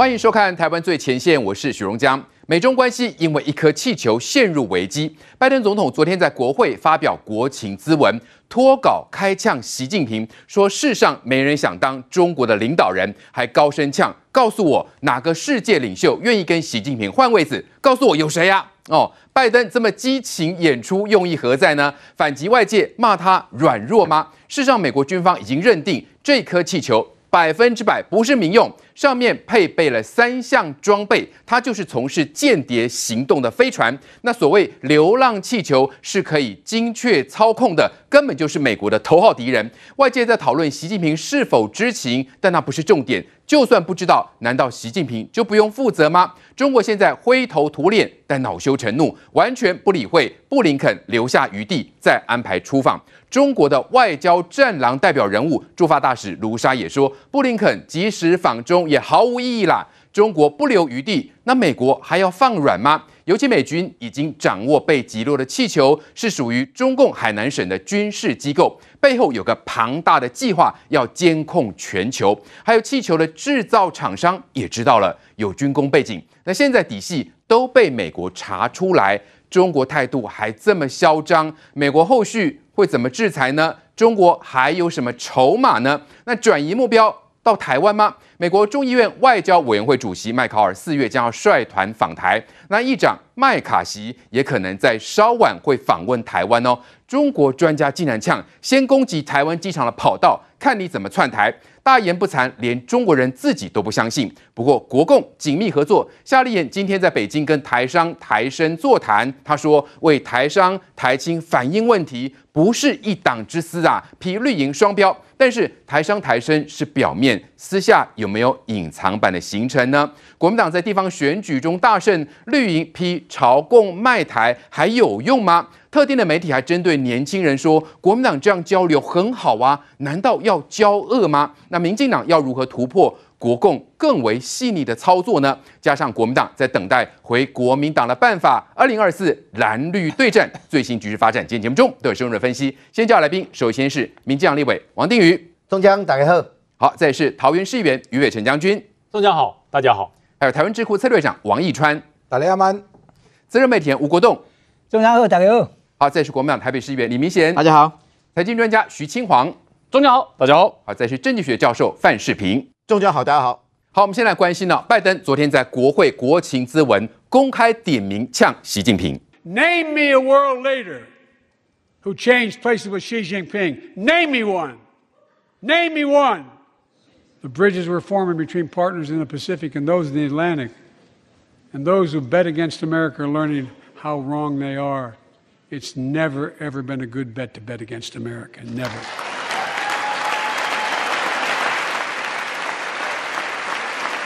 欢迎收看《台湾最前线》，我是许荣江。美中关系因为一颗气球陷入危机，拜登总统昨天在国会发表国情咨文，脱稿开呛习近平，说世上没人想当中国的领导人，还高声呛，告诉我哪个世界领袖愿意跟习近平换位子？告诉我有谁呀？哦，拜登这么激情演出，用意何在呢？反击外界骂他软弱吗？事实上，美国军方已经认定这颗气球。百分之百不是民用，上面配备了三项装备，它就是从事间谍行动的飞船。那所谓流浪气球是可以精确操控的，根本就是美国的头号敌人。外界在讨论习近平是否知情，但那不是重点。就算不知道，难道习近平就不用负责吗？中国现在灰头土脸，但恼羞成怒，完全不理会布林肯留下余地再安排出访。中国的外交战狼代表人物驻法大使卢沙也说，布林肯即使访中也毫无意义啦。中国不留余地，那美国还要放软吗？尤其美军已经掌握被击落的气球是属于中共海南省的军事机构，背后有个庞大的计划要监控全球。还有气球的制造厂商也知道了有军工背景，那现在底细都被美国查出来，中国态度还这么嚣张，美国后续会怎么制裁呢？中国还有什么筹码呢？那转移目标到台湾吗？美国众议院外交委员会主席麦考尔四月将要率团访台，那议长麦卡锡也可能在稍晚会访问台湾哦。中国专家竟然呛，先攻击台湾机场的跑道，看你怎么窜台。大言不惭，连中国人自己都不相信。不过，国共紧密合作，夏立言今天在北京跟台商台生座谈，他说为台商台青反映问题，不是一党之私啊，批绿营双标。但是台商台生是表面，私下有没有隐藏版的行程呢？国民党在地方选举中大胜，绿营批朝共卖台还有用吗？特定的媒体还针对年轻人说，国民党这样交流很好啊，难道要交恶吗？那民进党要如何突破国共更为细腻的操作呢？加上国民党在等待回国民党的办法，二零二四蓝绿对战最新局势发展，今天节目中都有深入的分析。先叫来宾，首先是民进党立委王定宇，中江大家好，好，再是桃园市议员于伟成将军，中江好，大家好，还有台湾智库策略长王义川，大家好，资深媒体人吴国栋，中江好，大家好。好，再是国民党台北市议员李明贤，大家好；财经专家徐清煌，中江好，大家好；好，再是政治学教授范世平，中江好，大家好。好，我们先来关心呢，拜登昨天在国会国情咨文公开点名呛习近平。Name me a world leader who changed places with Xi Jinping. Name me one. Name me one. The bridges were forming between partners in the Pacific and those in the Atlantic, and those who bet against America are learning how wrong they are. It's never, ever been a good bet to bet against America. Never.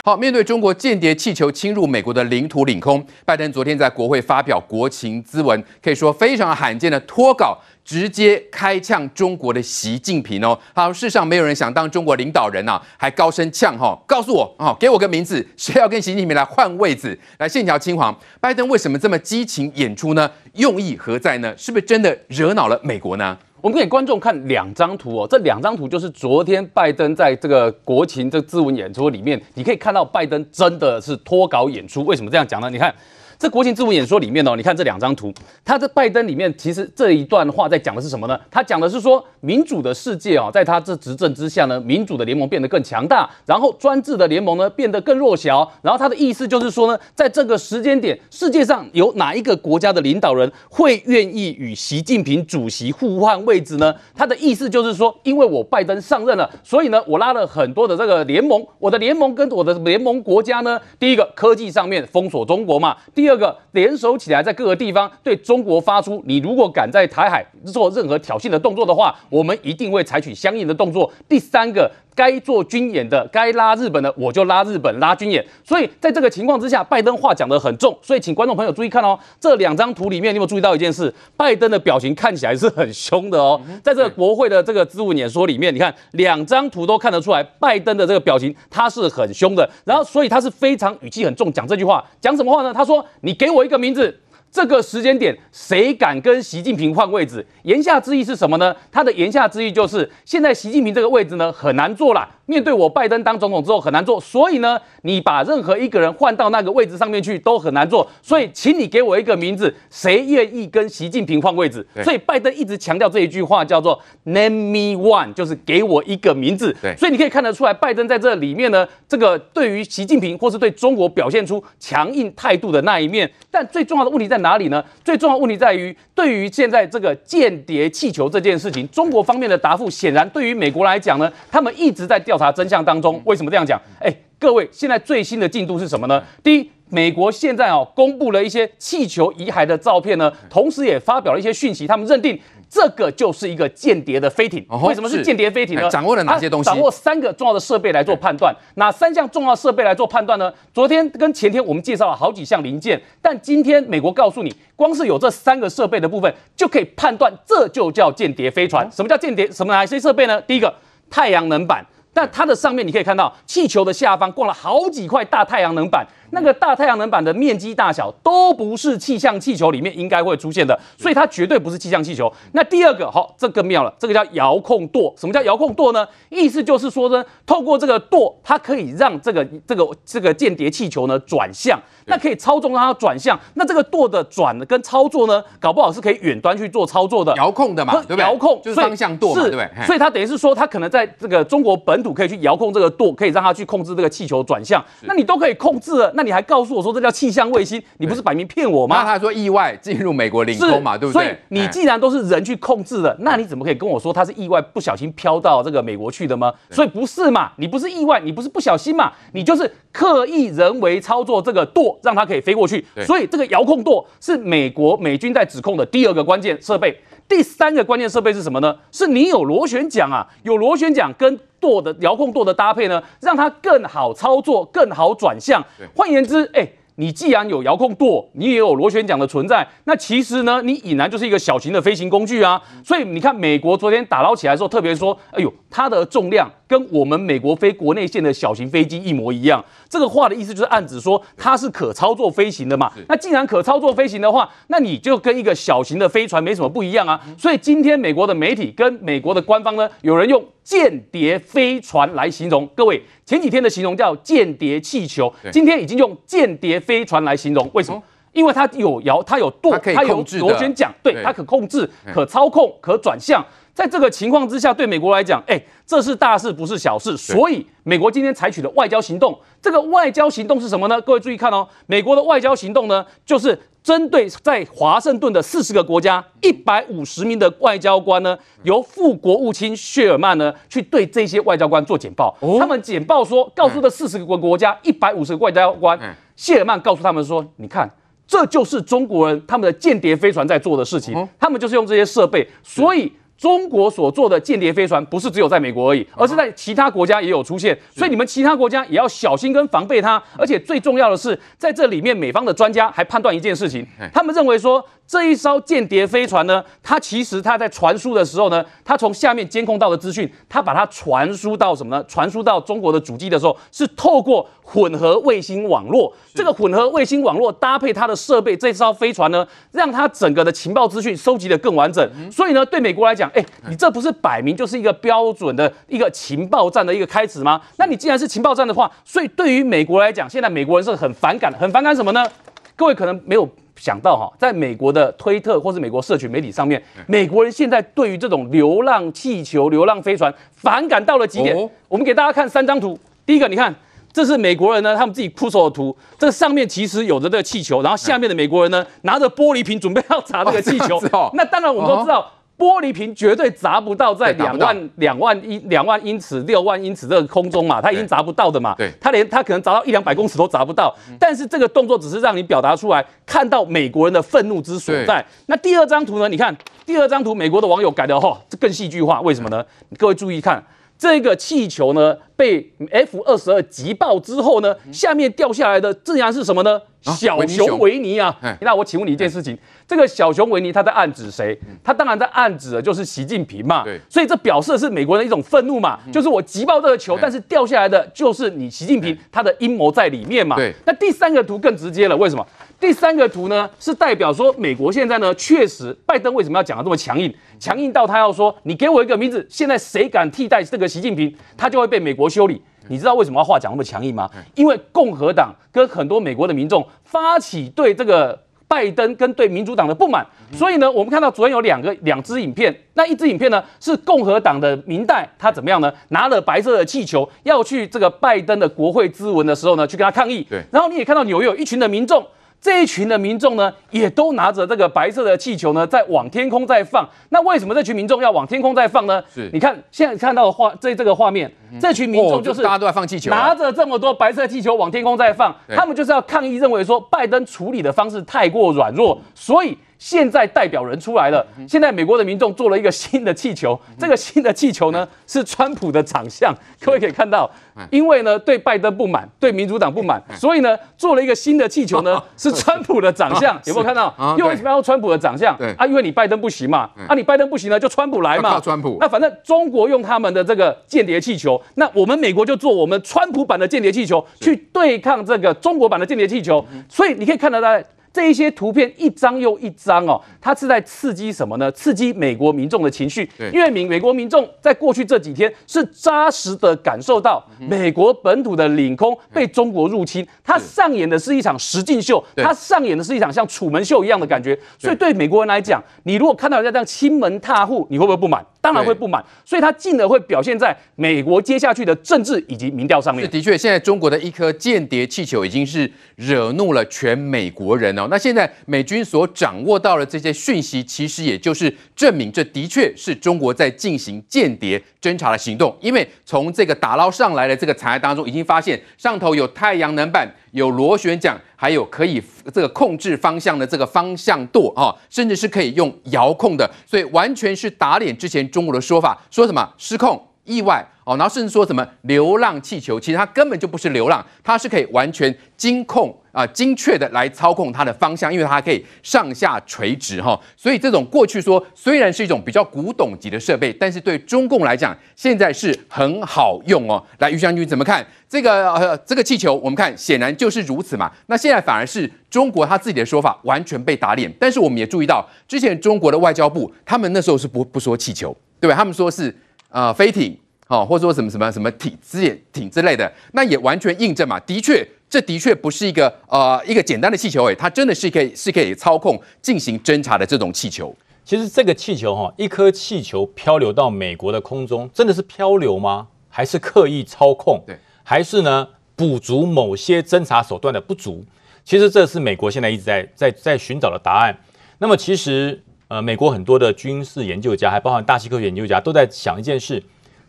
好，面对中国间谍气球侵入美国的领土领空，拜登昨天在国会发表国情咨文，可以说非常罕见的脱稿。直接开呛中国的习近平哦，好，世上没有人想当中国领导人呐，还高声呛哈，告诉我哦，给我个名字，谁要跟习近平来换位子？来，线条嶔煌，拜登为什么这么激情演出呢？用意何在呢？是不是真的惹恼了美国呢？我们给观众看两张图哦，这两张图就是昨天拜登在这个国情这自文演出里面，你可以看到拜登真的是脱稿演出。为什么这样讲呢？你看。这国情咨文演说里面哦，你看这两张图，他在拜登里面，其实这一段话在讲的是什么呢？他讲的是说，民主的世界哦，在他这执政之下呢，民主的联盟变得更强大，然后专制的联盟呢变得更弱小。然后他的意思就是说呢，在这个时间点，世界上有哪一个国家的领导人会愿意与习近平主席互换位置呢？他的意思就是说，因为我拜登上任了，所以呢，我拉了很多的这个联盟，我的联盟跟我的联盟国家呢，第一个科技上面封锁中国嘛，第。第二个，联手起来，在各个地方对中国发出，你如果敢在台海做任何挑衅的动作的话，我们一定会采取相应的动作。第三个。该做军演的，该拉日本的，我就拉日本拉军演。所以在这个情况之下，拜登话讲得很重。所以请观众朋友注意看哦，这两张图里面，你有注意到一件事？拜登的表情看起来是很凶的哦。在这个国会的这个咨文演说里面，你看两张图都看得出来，拜登的这个表情他是很凶的。然后，所以他是非常语气很重，讲这句话讲什么话呢？他说：“你给我一个名字。”这个时间点，谁敢跟习近平换位置？言下之意是什么呢？他的言下之意就是，现在习近平这个位置呢很难做了。面对我拜登当总统之后很难做，所以呢，你把任何一个人换到那个位置上面去都很难做。所以，请你给我一个名字，谁愿意跟习近平换位置？所以拜登一直强调这一句话叫做 “Name me one”，就是给我一个名字。对，所以你可以看得出来，拜登在这里面呢，这个对于习近平或是对中国表现出强硬态度的那一面。但最重要的问题在哪里呢？最重要的问题在于，对于现在这个间谍气球这件事情，中国方面的答复显然对于美国来讲呢，他们一直在调查真相当中。为什么这样讲？哎，各位，现在最新的进度是什么呢？第一，美国现在哦公布了一些气球遗骸的照片呢，同时也发表了一些讯息，他们认定。这个就是一个间谍的飞艇，为什么是间谍飞艇呢？掌握了哪些东西？掌握三个重要的设备来做判断，哪三项重要设备来做判断呢？昨天跟前天我们介绍了好几项零件，但今天美国告诉你，光是有这三个设备的部分就可以判断，这就叫间谍飞船。什么叫间谍？什么哪些设备呢？第一个，太阳能板。但它的上面你可以看到，气球的下方挂了好几块大太阳能板，那个大太阳能板的面积大小都不是气象气球里面应该会出现的，所以它绝对不是气象气球。那第二个，好，这个妙了，这个叫遥控舵。什么叫遥控舵呢？意思就是说呢，透过这个舵，它可以让这个这个这个间谍气球呢转向。那可以操纵让它转向，那这个舵的转跟操作呢，搞不好是可以远端去做操作的，遥控的嘛，对不对？遥控就是方向舵嘛，对不对？所以它等于是说，它可能在这个中国本土可以去遥控这个舵，可以让它去控制这个气球转向。那你都可以控制了，那你还告诉我说这叫气象卫星，你不是摆明骗我吗？那他说意外进入美国领空嘛，对不对？所以你既然都是人去控制的，那你怎么可以跟我说它是意外不小心飘到这个美国去的吗？所以不是嘛，你不是意外，你不是不小心嘛，你就是刻意人为操作这个舵，让它可以飞过去。所以这个遥控舵是美国美军在指控的第二个关键设备。第三个关键设备是什么呢？是你有螺旋桨啊，有螺旋桨跟舵的遥控舵的搭配呢，让它更好操作，更好转向。换言之，哎。你既然有遥控舵，你也有螺旋桨的存在，那其实呢，你俨然就是一个小型的飞行工具啊。所以你看，美国昨天打捞起来的时候，特别说，哎呦，它的重量跟我们美国飞国内线的小型飞机一模一样。这个话的意思就是暗指说它是可操作飞行的嘛。那既然可操作飞行的话，那你就跟一个小型的飞船没什么不一样啊。所以今天美国的媒体跟美国的官方呢，有人用间谍飞船来形容。各位，前几天的形容叫间谍气球，今天已经用间谍飞船来形容，为什么？因为它有摇，它有舵，它有螺旋桨，对，它可控制、可操控、可转向。在这个情况之下，对美国来讲，哎，这是大事，不是小事。所以，美国今天采取了外交行动。这个外交行动是什么呢？各位注意看哦，美国的外交行动呢，就是针对在华盛顿的四十个国家，一百五十名的外交官呢，由副国务卿谢尔曼呢，去对这些外交官做简报。他们简报说，告诉这四十个国国家一百五十个外交官，谢尔曼告诉他们说，你看，这就是中国人他们的间谍飞船在做的事情，他们就是用这些设备，所以。中国所做的间谍飞船不是只有在美国而已，而是在其他国家也有出现，所以你们其他国家也要小心跟防备它。而且最重要的是，在这里面，美方的专家还判断一件事情，他们认为说。这一艘间谍飞船呢，它其实它在传输的时候呢，它从下面监控到的资讯，它把它传输到什么呢？传输到中国的主机的时候，是透过混合卫星网络。这个混合卫星网络搭配它的设备，这艘飞船呢，让它整个的情报资讯收集的更完整。所以呢，对美国来讲，哎，你这不是摆明就是一个标准的一个情报战的一个开始吗？那你既然是情报战的话，所以对于美国来讲，现在美国人是很反感，很反感什么呢？各位可能没有。想到哈，在美国的推特或是美国社群媒体上面，美国人现在对于这种流浪气球、流浪飞船反感到了极点。我们给大家看三张图。第一个，你看，这是美国人呢，他们自己铺手的图。这个上面其实有着这个气球，然后下面的美国人呢，拿着玻璃瓶准备要砸这个气球。那当然，我们都知道。玻璃瓶绝对砸不到在两万两万英两万英尺六万英尺这个空中嘛，它已经砸不到的嘛。对，它连它可能砸到一两百公尺都砸不到。但是这个动作只是让你表达出来，看到美国人的愤怒之所在。那第二张图呢？你看第二张图，美国的网友改的哈，这更戏剧化。为什么呢？各位注意看，这个气球呢被 F 二十二击爆之后呢，下面掉下来的自然是什么呢？小熊维尼啊。那我请问你一件事情，这个小熊维尼他在暗指谁？他当然在暗指的就是习近平嘛。对，所以这表示的是美国人的一种愤怒嘛，就是我击爆这个球，但是掉下来的就是你习近平他的阴谋在里面嘛。对，那第三个图更直接了，为什么？第三个图呢，是代表说美国现在呢，确实拜登为什么要讲的这么强硬？强硬到他要说，你给我一个名字，现在谁敢替代这个习近平，他就会被美国修理。你知道为什么话讲那么强硬吗？因为共和党跟很多美国的民众发起对这个拜登跟对民主党的不满，所以呢，我们看到昨天有两个两支影片，那一支影片呢是共和党的民代，他怎么样呢？拿了白色的气球要去这个拜登的国会咨文的时候呢，去跟他抗议。对，然后你也看到纽约有一群的民众。这一群的民众呢，也都拿着这个白色的气球呢，在往天空在放。那为什么这群民众要往天空在放呢？是，你看现在看到的画，这这个画面，嗯、这群民众就是、哦、大家都在放气球，拿着这么多白色气球往天空在放，他们就是要抗议，认为说拜登处理的方式太过软弱，所以。现在代表人出来了。现在美国的民众做了一个新的气球，这个新的气球呢是川普的长相。各位可以看到，因为呢对拜登不满，对民主党不满，所以呢做了一个新的气球呢是川普的长相。有没有看到？又为什么要用川普的长相？啊，因为你拜登不行嘛。啊，你拜登不行呢，就川普来嘛。川普。那反正中国用他们的这个间谍气球，那我们美国就做我们川普版的间谍气球，去对抗这个中国版的间谍气球。所以你可以看得到。这一些图片一张又一张哦，它是在刺激什么呢？刺激美国民众的情绪。因为美美国民众在过去这几天是扎实的感受到美国本土的领空被中国入侵，它上演的是一场实境秀，它上演的是一场像楚门秀一样的感觉。所以对美国人来讲，你如果看到人家这样亲门踏户，你会不会不满？当然会不满。所以它进而会表现在美国接下去的政治以及民调上面。的确，现在中国的一颗间谍气球已经是惹怒了全美国人哦。那现在美军所掌握到的这些讯息，其实也就是证明这的确是中国在进行间谍侦查的行动。因为从这个打捞上来的这个残骸当中，已经发现上头有太阳能板、有螺旋桨，还有可以这个控制方向的这个方向舵啊，甚至是可以用遥控的，所以完全是打脸之前中国的说法，说什么失控、意外。哦，然后甚至说什么流浪气球，其实它根本就不是流浪，它是可以完全精控啊、精确的来操控它的方向，因为它可以上下垂直哈、所以这种过去说虽然是一种比较古董级的设备，但是对中共来讲现在是很好用哦。来，于将军怎么看这个呃这个气球？我们看显然就是如此嘛。那现在反而是中国他自己的说法完全被打脸，但是我们也注意到之前中国的外交部他们那时候是不不说气球，对吧？他们说是呃飞艇。哦，或者说什么什么什么艇之艇之类的，那也完全印证嘛。的确，这的确不是一个呃一个简单的气球，诶，它真的是可以是可以操控进行侦查的这种气球。其实这个气球哈，一颗气球漂流到美国的空中，真的是漂流吗？还是刻意操控？对，还是呢补足某些侦查手段的不足？其实这是美国现在一直在在在寻找的答案。那么其实呃，美国很多的军事研究家，还包含大气科学研究家，都在想一件事。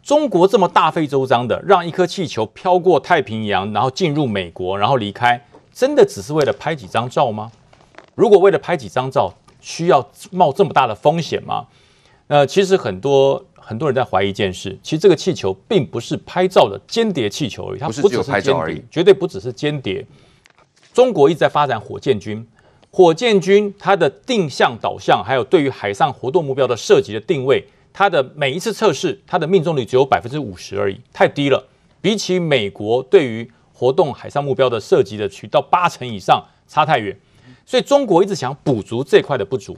中国这么大费周章的让一颗气球飘过太平洋，然后进入美国，然后离开，真的只是为了拍几张照吗？如果为了拍几张照，需要冒这么大的风险吗？呃，其实很多很多人在怀疑一件事，其实这个气球并不是拍照的间谍气球而已，它不只是间谍，拍照而已，绝对不只是间谍。中国一直在发展火箭军，火箭军它的定向导向，还有对于海上活动目标的射击的定位。它的每一次测试，它的命中率只有百分之五十而已，太低了。比起美国对于活动海上目标的射击的渠道八成以上，差太远。所以中国一直想补足这块的不足。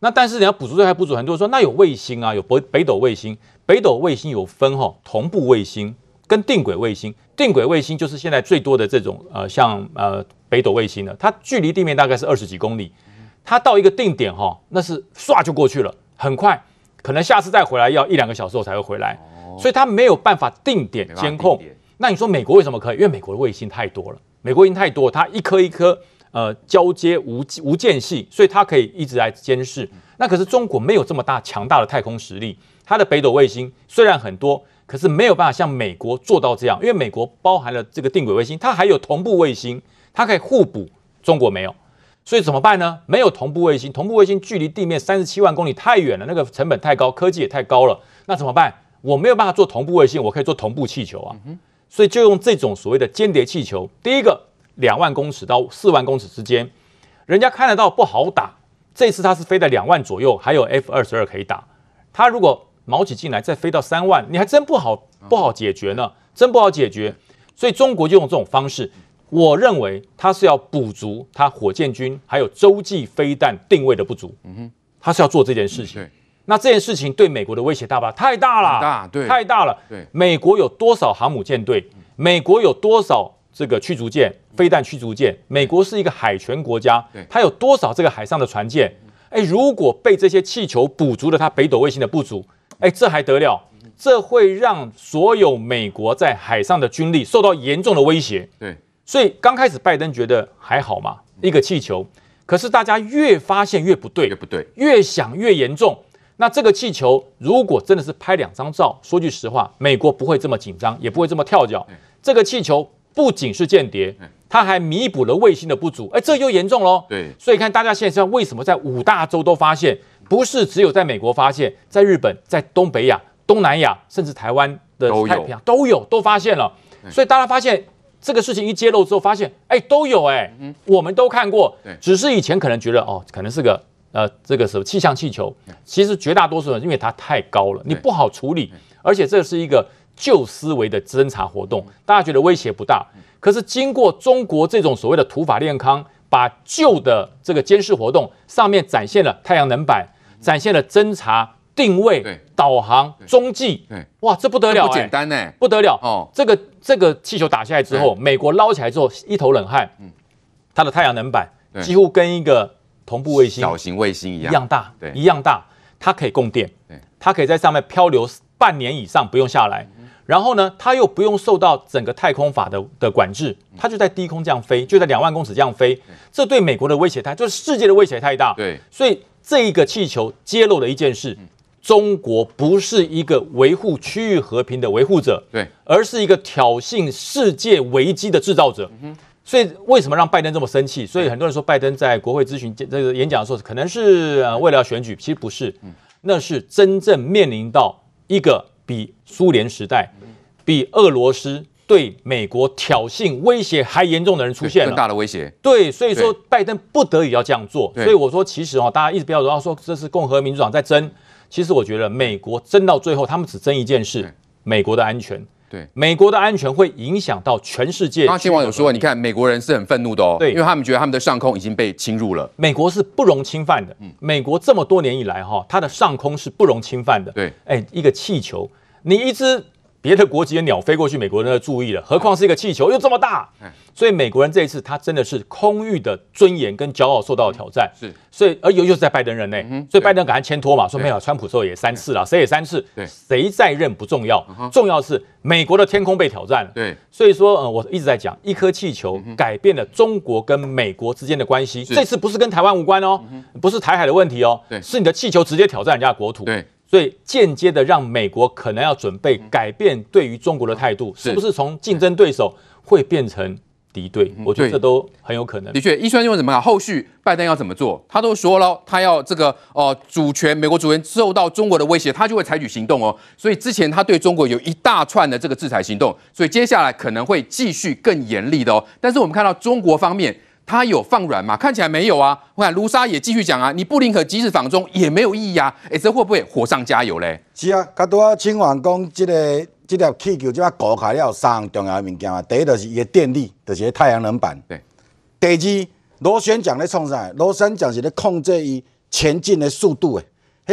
那但是你要补足这块不足，很多人说那有卫星啊，有北北斗卫星。北斗卫星有分哈，同步卫星跟定轨卫星。定轨卫星就是现在最多的这种呃，像呃北斗卫星的，它距离地面大概是二十几公里，它到一个定点哈，那是唰就过去了，很快。可能下次再回来要一两个小时后才会回来，所以它没有办法定点监控。那你说美国为什么可以？因为美国的卫星太多了，美国卫星太多，它一颗一颗呃交接无无间隙，所以它可以一直来监视。那可是中国没有这么大强大的太空实力，它的北斗卫星虽然很多，可是没有办法像美国做到这样，因为美国包含了这个定轨卫星，它还有同步卫星，它可以互补，中国没有。所以怎么办呢？没有同步卫星，同步卫星距离地面三十七万公里太远了，那个成本太高，科技也太高了。那怎么办？我没有办法做同步卫星，我可以做同步气球啊。所以就用这种所谓的间谍气球。第一个，两万公尺到四万公尺之间，人家看得到不好打。这次它是飞在两万左右，还有 F 二十二可以打。它如果毛起进来再飞到三万，你还真不好不好解决呢，真不好解决。所以中国就用这种方式，我认为它是要补足它火箭军还有洲际飞弹定位的不足。嗯哼，它是要做这件事情。那这件事情对美国的威胁大不大？太大了，大，对，太大了。对，美国有多少航母舰队？美国有多少这个驱逐舰、飞弹驱逐舰？美国是一个海权国家，它有多少这个海上的船舰？哎，如果被这些气球补足了它北斗卫星的不足，哎，这还得了？这会让所有美国在海上的军力受到严重的威胁。对，所以刚开始拜登觉得还好嘛，一个气球。可是大家越发现越不对，越不对，越想越严重。那这个气球如果真的是拍两张照，说句实话，美国不会这么紧张，也不会这么跳脚。这个气球不仅是间谍，它还弥补了卫星的不足。哎，这又严重喽。对，所以看大家现在为什么在五大洲都发现，不是只有在美国发现，在日本、在东北亚、东南亚，甚至台湾的太平洋都有都发现了。所以大家发现这个事情一揭露之后，发现哎都有哎，我们都看过，只是以前可能觉得哦，可能是个。呃，这个什么气象气球，其实绝大多数人因为它太高了，你不好处理，而且这是一个旧思维的侦查活动，大家觉得威胁不大。可是经过中国这种所谓的土法炼钢，把旧的这个监视活动上面展现了太阳能板，展现了侦查、定位、导航、中继，哇，这不得了，不简单呢，不得了哦。这个这个气球打下来之后，美国捞起来之后一头冷汗，它的太阳能板几乎跟一个。同步卫星，小型卫星一样，一样大，对，一样大，它可以供电，对，它可以在上面漂流半年以上不用下来，然后呢，它又不用受到整个太空法的的管制，它就在低空这样飞，就在两万公尺这样飞，这对美国的威胁太，就是世界的威胁太大，对，所以这一个气球揭露了一件事，中国不是一个维护区域和平的维护者，对，而是一个挑衅世界危机的制造者。所以为什么让拜登这么生气？所以很多人说拜登在国会咨询这个演讲的时候，可能是呃为了要选举，其实不是，那是真正面临到一个比苏联时代、比俄罗斯对美国挑衅威胁还严重的人出现了，更大的威胁。对，所以说拜登不得已要这样做。所以我说，其实哦，大家一直不要说说这是共和民主党在争，其实我觉得美国争到最后，他们只争一件事：美国的安全。对，美国的安全会影响到全世界。刚刚新网友说，你看美国人是很愤怒的哦，对，因为他们觉得他们的上空已经被侵入了。美国是不容侵犯的。嗯，美国这么多年以来哈，它的上空是不容侵犯的。对，哎，一个气球，你一只。别的国籍的鸟飞过去，美国人要注意了，何况是一个气球又这么大，所以美国人这一次他真的是空域的尊严跟骄傲受到了挑战。是，所以而又又是在拜登任内，所以拜登赶快签托嘛，说没有，川普时候也三次了，谁也三次，谁在任不重要，重要是美国的天空被挑战了。对，所以说，呃，我一直在讲，一颗气球改变了中国跟美国之间的关系。这次不是跟台湾无关哦，不是台海的问题哦，是你的气球直接挑战人家的国土。对。所以间接的让美国可能要准备改变对于中国的态度，是不是从竞争对手会变成敌对？我觉得这都很有可能。的确，一川认为怎么样？后续拜登要怎么做？他都说了，他要这个哦，主权美国主权受到中国的威胁，他就会采取行动哦。所以之前他对中国有一大串的这个制裁行动，所以接下来可能会继续更严厉的哦。但是我们看到中国方面。他有放软吗？看起来没有啊。我看卢沙也继续讲啊，你布林肯即使访中也没有意义啊。哎，这会不会火上加油嘞？是啊，刚多啊，清王讲这个这条气球，这把搞开了三重要的物件啊。第一就是伊的电力，就是太阳能板。对。第二，螺旋桨咧创啥？螺旋桨是咧控制伊前进的速度的，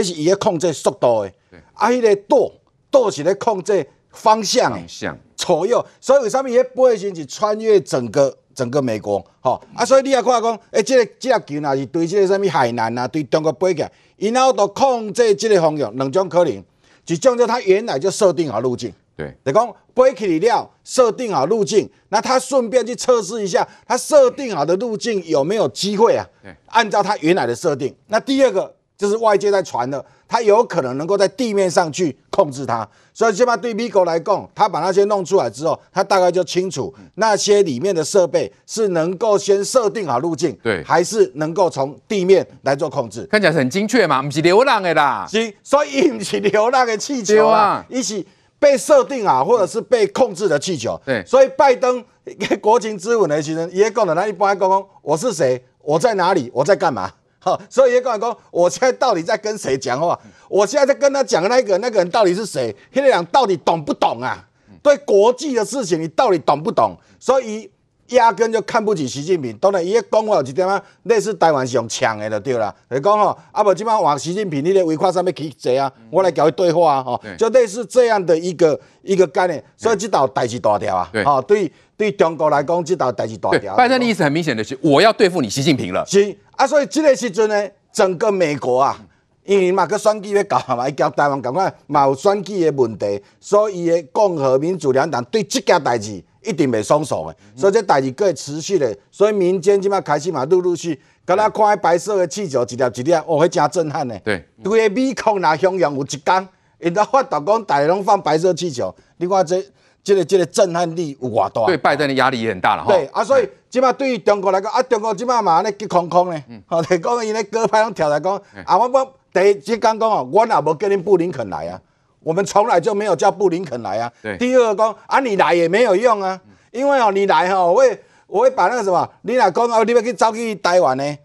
迄是伊咧控制速度的。对。啊，迄个舵舵是咧控制方向的。方向。左右，所以为什么伊咧飞行是穿越整个？整个美国，吼、哦、啊，所以你也看讲，诶、欸，这个这个球若是对这个什么海南啊，对中国飞起来，然后都控制这个方向，两种可能，一种就他原来就设定好路径，对，就讲飞起来了，设定好路径，那他顺便去测试一下，他设定好的路径有没有机会啊？对，按照他原来的设定，那第二个就是外界在传的。他有可能能够在地面上去控制它，所以起码对美国来讲，他把那些弄出来之后，他大概就清楚那些里面的设备是能够先设定好路径，对，还是能够从地面来做控制。看起来是很精确嘛，不是流浪的啦，是，所以不是流浪的气球啊，一起。被设定啊，或者是被控制的气球。对，所以拜登 国情咨文的时候，也讲了，他一般讲讲我是谁，我在哪里，我在干嘛。好，所以也讲讲，我现在到底在跟谁讲话？我现在在跟他讲的那个那个人到底是谁？那个人到底懂不懂啊？对国际的事情，你到底懂不懂？所以。压根就看不起习近平，当然伊个讲话有一点啊，类似台湾是用抢的就对了。就讲吼，啊不，即摆往习近平你咧围跨上面去坐啊，我来跟伊对话啊，吼，就类似这样的一个一个概念。所以这道代志大条啊，好，对对中国来讲，这道代志大条。拜登的意思很明显的是，我要对付你习近平了。是啊，所以即个时阵呢，整个美国啊，因为嘛个选举要搞嘛，伊交台湾感觉嘛有选举的问题，所以伊的共和民主两党对即件代志。一定袂松手的，所以这代志会持续的，所以民间即马开始嘛，陆陆续，刚才看迄白色的气球一粒一粒，哦，迄真震撼诶。对，对个美国若汹涌有一天，因都发达讲，大家拢放白色气球，你看这这个这个震撼力有偌大？对拜登的压力也很大了哈。对啊，所以即马对于中国来讲，啊，中国即马嘛安尼急空空呢，好，就讲伊咧鸽派拢跳来讲，啊，我我第一即讲讲哦，我也无叫恁布林肯来啊，我们从来就没有叫布林肯来啊。对，第二个讲啊，你来也没有用啊。因为哦，你来哈，我会我会把那个什么，你来讲哦，你要去走去台湾呢？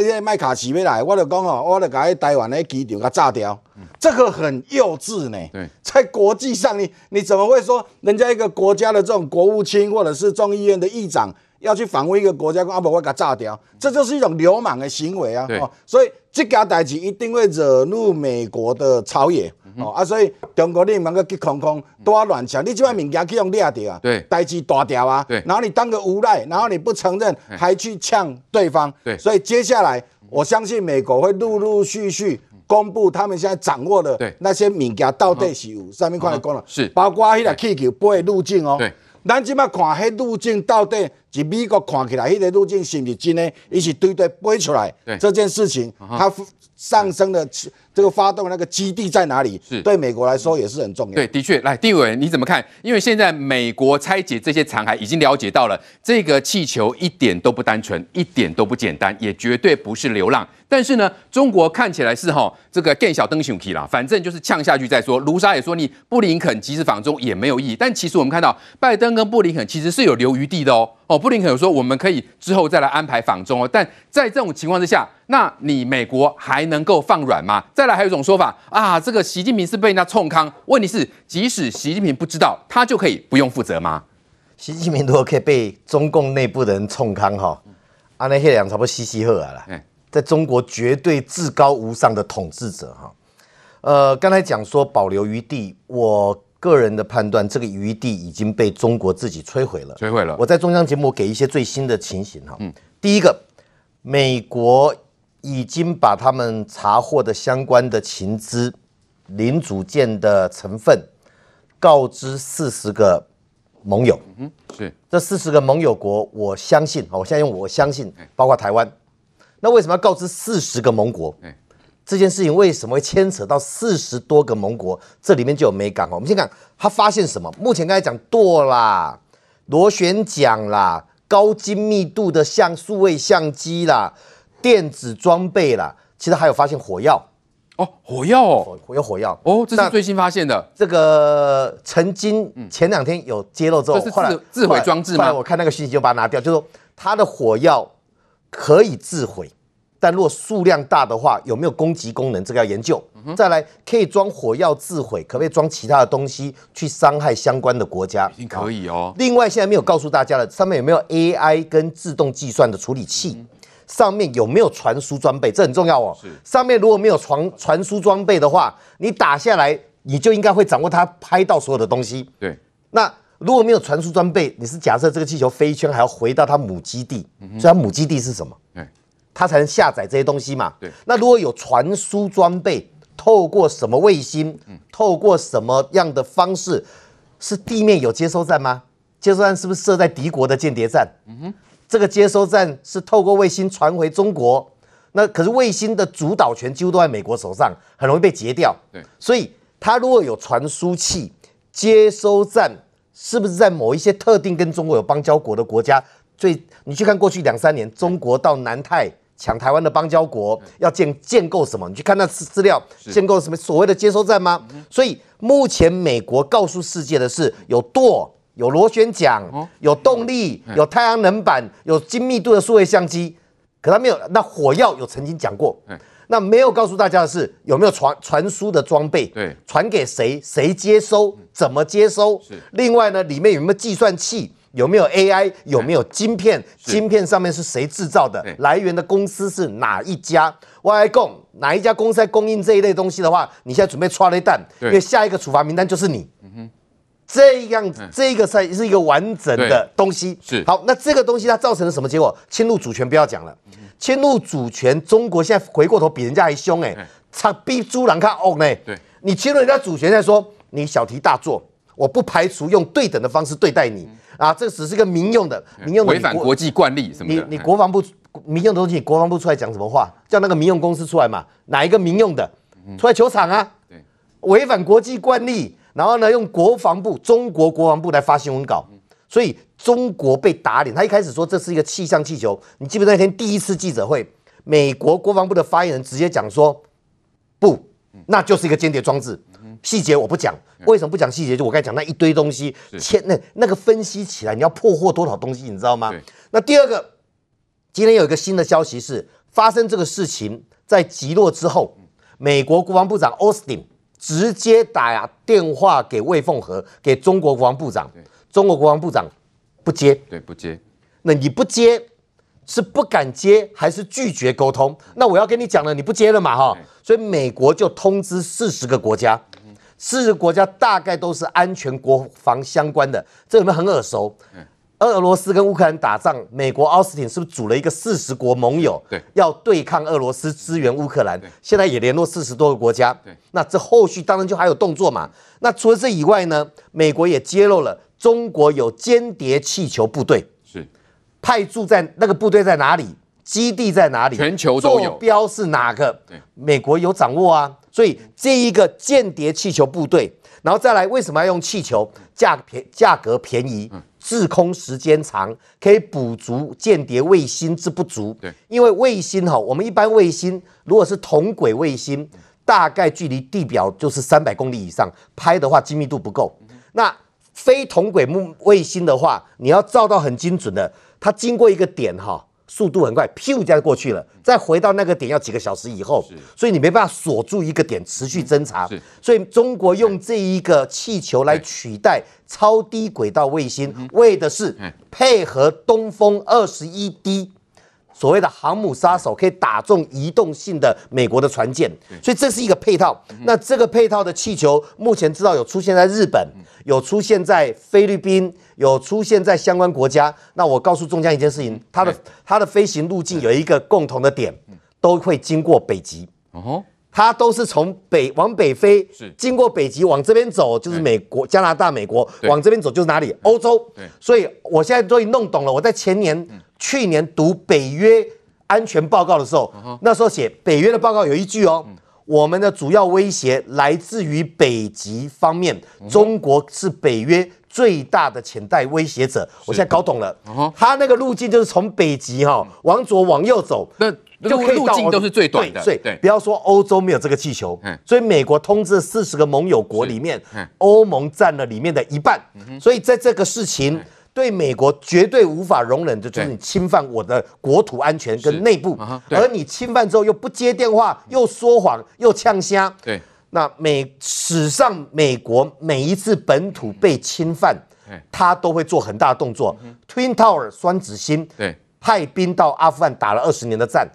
那个麦卡锡要来，我就讲哦，我就把台湾的机场甲炸掉。嗯、这个很幼稚呢。对，在国际上你，你你怎么会说人家一个国家的这种国务卿或者是众议院的议长要去访问一个国家，阿啊不，我给他炸掉，这就是一种流氓的行为啊。对，哦、所以这件代志一定会惹怒美国的朝野。哦啊，所以中国你唔能够去空空多乱抢，你这块物件去用掠掉啊，对，代志大条啊，对，然后你当个无赖，然后你不承认，还去呛对方，对，所以接下来我相信美国会陆陆续续公布他们现在掌握的那些物件到底是有上面快来讲了，是。包括迄个气球飞的路径哦，对，咱即马看迄路径到底是美国看起来迄个路径是不是真的，一起对对飞出来，这件事情，它上升的。这个发动那个基地在哪里？是对美国来说也是很重要。对，的确，来，丁伟，你怎么看？因为现在美国拆解这些残骸，已经了解到了这个气球一点都不单纯，一点都不简单，也绝对不是流浪。但是呢，中国看起来是哈这个更小灯熊皮啦，反正就是呛下去再说。卢沙也说，你布林肯即使访中也没有意义。但其实我们看到，拜登跟布林肯其实是有留余地的哦。哦，布林肯有说我们可以之后再来安排访中哦。但在这种情况之下，那你美国还能够放软吗？再来还有一种说法啊，这个习近平是被人家冲康。问题是，即使习近平不知道，他就可以不用负责吗？习近平如果可以被中共内部的人冲康哈，啊那些两差不多嘻嘻呵啊了。在中国绝对至高无上的统治者哈，呃，刚才讲说保留余地，我个人的判断，这个余地已经被中国自己摧毁了。摧毁了。我在中央节目给一些最新的情形哈，嗯，第一个，美国已经把他们查获的相关的情资、零组件的成分告知四十个盟友，嗯，是这四十个盟友国，我相信，我现在用我相信，包括台湾。那为什么要告知四十个盟国？这件事情为什么会牵扯到四十多个盟国？这里面就有美感哦。我们先看他发现什么？目前刚才讲舵啦、螺旋桨啦、高精密度的像数位相机啦、电子装备啦，其实还有发现火药哦，火药哦，有火药哦，这是最新发现的。这个曾经前两天有揭露之后，这是自自毁装置吗？后来我看那个讯息就把它拿掉，就是说它的火药。可以自毁，但如果数量大的话，有没有攻击功能？这个要研究。嗯、再来，可以装火药自毁，可不可以装其他的东西去伤害相关的国家？一定可以哦。另外，现在没有告诉大家了，上面有没有 AI 跟自动计算的处理器？嗯、上面有没有传输装备？这很重要哦。是。上面如果没有传传输装备的话，你打下来，你就应该会掌握它拍到所有的东西。对。那。如果没有传输装备，你是假设这个气球飞一圈还要回到它母基地，嗯、所以它母基地是什么？对，它才能下载这些东西嘛。对，那如果有传输装备，透过什么卫星？嗯，透过什么样的方式？是地面有接收站吗？接收站是不是设在敌国的间谍站？嗯哼，这个接收站是透过卫星传回中国，那可是卫星的主导权几乎都在美国手上，很容易被截掉。对，所以它如果有传输器、接收站。是不是在某一些特定跟中国有邦交国的国家？最你去看过去两三年，中国到南太抢台湾的邦交国，要建建构什么？你去看那资资料，建构什么所谓的接收站吗？所以目前美国告诉世界的是有舵。有螺旋桨，有动力，有太阳能板，有精密度的数位相机，可他没有。那火药有曾经讲过，那没有告诉大家的是有没有传传输的装备，对，传给谁，谁接收，怎么接收？另外呢，里面有没有计算器？有没有 AI？有没有晶片？晶片上面是谁制造的？来源的公司是哪一家？我来供哪一家公司在供应这一类东西的话，你现在准备剉咧等，因为下一个处罚名单就是你。这样，这个才是一个完整的东西。是好，那这个东西它造成了什么结果？侵入主权不要讲了，侵入主权，中国现在回过头比人家还凶哎，差比猪狼看哦呢。对，你侵入人家主权再说，你小题大做，我不排除用对等的方式对待你啊。这只是个民用的，民用的违反国际惯例什么的。你你国防部民用的东西，国防部出来讲什么话？叫那个民用公司出来嘛？哪一个民用的出来球场啊？对，违反国际惯例。然后呢，用国防部、中国国防部来发新闻稿，所以中国被打脸。他一开始说这是一个气象气球，你记不记得那天第一次记者会，美国国防部的发言人直接讲说，不，那就是一个间谍装置，细节我不讲。为什么不讲细节？就我刚才讲那一堆东西，切那那个分析起来，你要破获多少东西，你知道吗？那第二个，今天有一个新的消息是，发生这个事情在击落之后，美国国防部长奥斯汀。直接打电话给魏凤和，给中国国防部长。中国国防部长不接，对，不接。那你不接，是不敢接还是拒绝沟通？那我要跟你讲了，你不接了嘛，哈。所以美国就通知四十个国家，四十个国家大概都是安全国防相关的，这有没有很耳熟？俄罗斯跟乌克兰打仗，美国奥斯汀是不是组了一个四十国盟友？对，要对抗俄罗斯，支援乌克兰。现在也联络四十多个国家。对，那这后续当然就还有动作嘛。那除了这以外呢，美国也揭露了中国有间谍气球部队，是派驻在那个部队在哪里，基地在哪里，全球都有，坐标是哪个？对，美国有掌握啊。所以这一个间谍气球部队，然后再来，为什么要用气球？价便价格便宜。嗯滞空时间长，可以补足间谍卫星之不足。对，因为卫星哈，我们一般卫星如果是同轨卫星，大概距离地表就是三百公里以上，拍的话精密度不够。那非同轨木卫星的话，你要照到很精准的，它经过一个点哈。速度很快，咻一下就过去了，再回到那个点要几个小时以后，所以你没办法锁住一个点持续侦查。所以中国用这一个气球来取代超低轨道卫星，为的是配合东风二十一 D。所谓的航母杀手可以打中移动性的美国的船舰，所以这是一个配套。那这个配套的气球目前知道有出现在日本，有出现在菲律宾，有出现在相关国家。那我告诉中江一件事情，它的它的飞行路径有一个共同的点，都会经过北极。哦，它都是从北往北飞，经过北极往这边走就是美国、加拿大、美国往这边走就是哪里？欧洲。所以我现在终于弄懂了。我在前年。去年读北约安全报告的时候，那时候写北约的报告有一句哦，我们的主要威胁来自于北极方面，中国是北约最大的潜在威胁者。我现在搞懂了，他那个路径就是从北极哈往左往右走，那就可以路径都是最短的。对对，不要说欧洲没有这个气球，所以美国通知四十个盟友国里面，欧盟占了里面的一半，所以在这个事情。对美国绝对无法容忍的就是你侵犯我的国土安全跟内部，而你侵犯之后又不接电话，又说谎，又呛声。对，那美史上美国每一次本土被侵犯，他都会做很大的动作。Twin Tower 双子星，对，派兵到阿富汗打了二十年的战。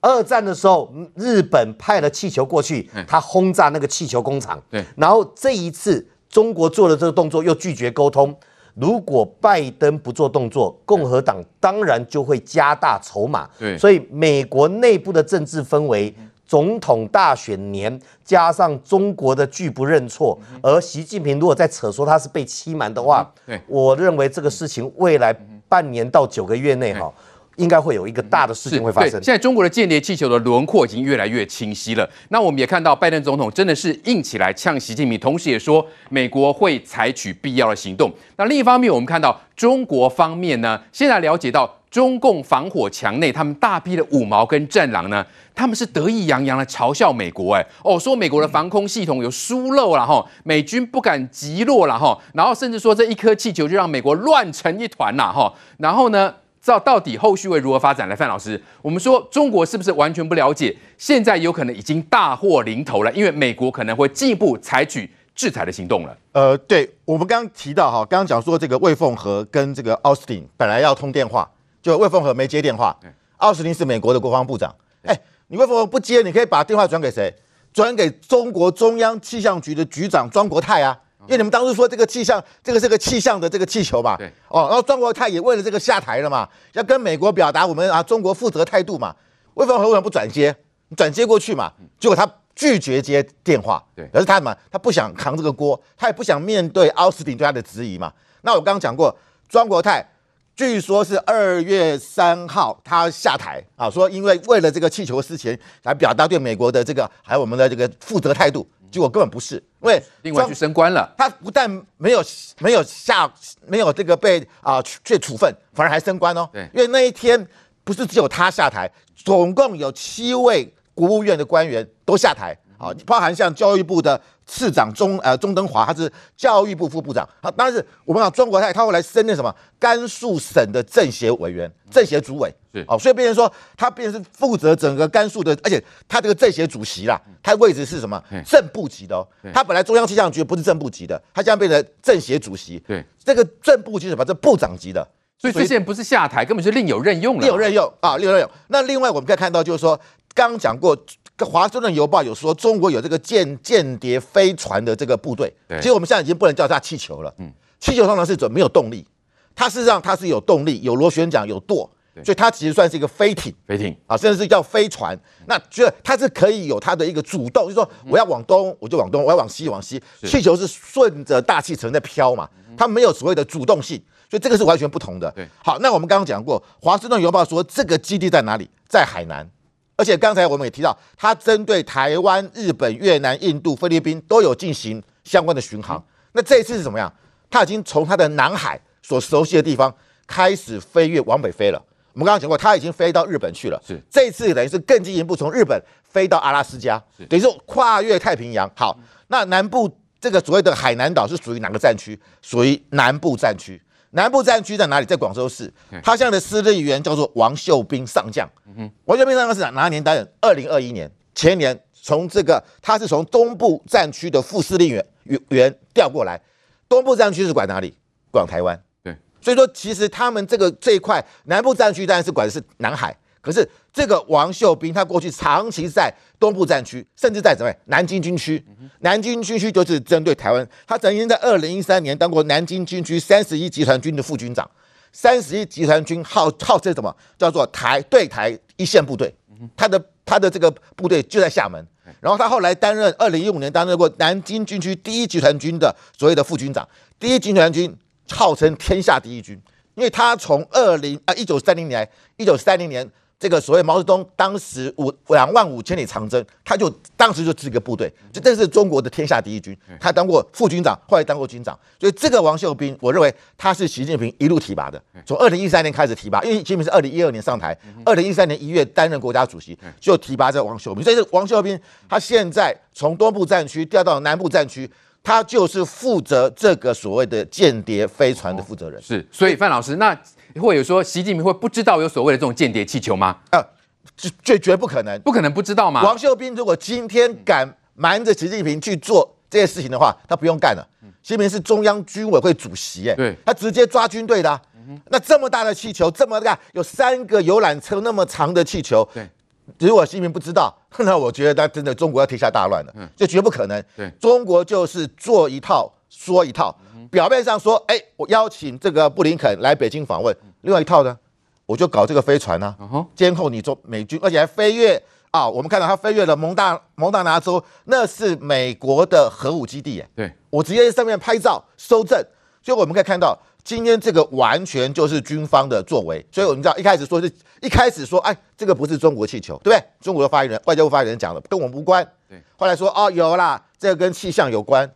二战的时候，日本派了气球过去，他轰炸那个气球工厂。对，然后这一次中国做了这个动作，又拒绝沟通。如果拜登不做动作，共和党当然就会加大筹码。对，所以美国内部的政治氛围，总统大选年加上中国的拒不认错，而习近平如果再扯说他是被欺瞒的话，对，我认为这个事情未来半年到九个月内哈，应该会有一个大的事情会发生。现在中国的间谍气球的轮廓已经越来越清晰了。那我们也看到拜登总统真的是硬起来呛习近平，同时也说美国会采取必要的行动。那另一方面，我们看到中国方面呢，现在了解到中共防火墙内他们大批的五毛跟战狼呢，他们是得意洋洋的嘲笑美国，哎哦，说美国的防空系统有疏漏了哈，美军不敢击落了哈，然后甚至说这一颗气球就让美国乱成一团了哈，然后呢？知道到底后续会如何发展？来，范老师，我们说中国是不是完全不了解？现在有可能已经大祸临头了，因为美国可能会进一步采取制裁的行动了。呃，对，我们刚刚提到哈，刚刚讲说这个魏凤和跟这个奥斯汀本来要通电话，就魏凤和没接电话。奥斯汀是美国的国防部长，哎，你魏凤和不接，你可以把电话转给谁？转给中国中央气象局的局长庄国泰啊。因为你们当初说这个气象，这个是个气象的这个气球嘛，对，哦，然后庄国泰也为了这个下台了嘛，要跟美国表达我们啊中国负责态度嘛。为什么为什么不转接？转接过去嘛，结果他拒绝接电话，对，可是他什么？他不想扛这个锅，他也不想面对奥斯汀对他的质疑嘛。那我刚刚讲过，庄国泰据说是二月三号他下台啊，说因为为了这个气球事情来表达对美国的这个还有我们的这个负责态度。结果根本不是，因为另外去升官了。他不但没有没有下没有这个被啊去处分，反而还升官哦。对，因为那一天不是只有他下台，总共有七位国务院的官员都下台啊，包含像教育部的。次长钟呃钟登华，他是教育部副部长。好，但是我们讲庄国泰，他后来升任什么？甘肃省的政协委员、政协主委。是哦，所以变成说他变成是负责整个甘肃的，而且他这个政协主席啦，他位置是什么？正部级的哦。他本来中央气象局不是正部级的，他现在变成政协主席。对，这个正部级是什么？这部长级的。所以这些人不是下台，根本是另有任用了。另有任用啊，另有任用。那另外我们可以看到，就是说刚讲过。《华盛顿邮报》有说中国有这个间间谍飞船的这个部队，其实我们现在已经不能叫它气球了。嗯，气球通常是准没有动力，它事实上它是有动力，有螺旋桨，有舵，所以它其实算是一个飞艇。飞艇啊，甚至是叫飞船。那觉得它是可以有它的一个主动，就是说我要往东我就往东，我要往西往西。气球是顺着大气层在飘嘛，它没有所谓的主动性，所以这个是完全不同的。对，好，那我们刚刚讲过，《华盛顿邮报》说这个基地在哪里？在海南。而且刚才我们也提到，它针对台湾、日本、越南、印度、菲律宾都有进行相关的巡航。那这一次是怎么样？它已经从它的南海所熟悉的地方开始飞越往北飞了。我们刚刚讲过，它已经飞到日本去了。是这一次等于是更进一步，从日本飞到阿拉斯加，等于说跨越太平洋。好，那南部这个所谓的海南岛是属于哪个战区？属于南部战区。南部战区在哪里？在广州市。他现在的司令员叫做王秀斌上将。王秀斌上将是哪哪年担任？二零二一年，前年从这个他是从东部战区的副司令员员调过来。东部战区是管哪里？管台湾。对，所以说其实他们这个这一块南部战区当然是管的是南海。可是这个王秀斌，他过去长期在东部战区，甚至在什么南京军区？南京军区就是针对台湾。他曾经在二零一三年当过南京军区三十一集团军的副军长。三十一集团军号号称什么？叫做台对台一线部队。他的他的这个部队就在厦门。然后他后来担任二零一五年担任过南京军区第一集团军的所谓的副军长。第一集团军号称天下第一军，因为他从二零啊一九三零年一九三零年。这个所谓毛泽东当时五两万五千里长征，他就当时就这个部队，就这是中国的天下第一军。他当过副军长，后来当过军长，所以这个王秀斌，我认为他是习近平一路提拔的，从二零一三年开始提拔，因为习近平是二零一二年上台，二零一三年一月担任国家主席，就提拔这王秀斌。所以这王秀斌他现在从东部战区调到南部战区，他就是负责这个所谓的间谍飞船的负责人。是，所以范老师那。会有说习近平会不知道有所谓的这种间谍气球吗？啊，绝绝绝不可能，不可能不知道吗？王秀斌如果今天敢瞒着习近平去做这些事情的话，他不用干了。习近平是中央军委会主席，哎，对，他直接抓军队的、啊。那这么大的气球，这么大，有三个游览车那么长的气球，对，如果习近平不知道，那我觉得他真的中国要天下大乱了。嗯，就绝不可能。对，中国就是做一套说一套。表面上说，哎，我邀请这个布林肯来北京访问。另外一套呢，我就搞这个飞船呢、啊，监控你中美军，而且还飞越啊。我们看到他飞越了蒙大蒙大拿州，那是美国的核武基地。哎，对，我直接在上面拍照收证。所以我们可以看到，今天这个完全就是军方的作为，所以我们知道一开始说是一开始说，哎，这个不是中国气球，对不对？中国的发言人、外交部发言人讲的，跟我们无关。对，后来说哦，有啦，这个跟气象有关。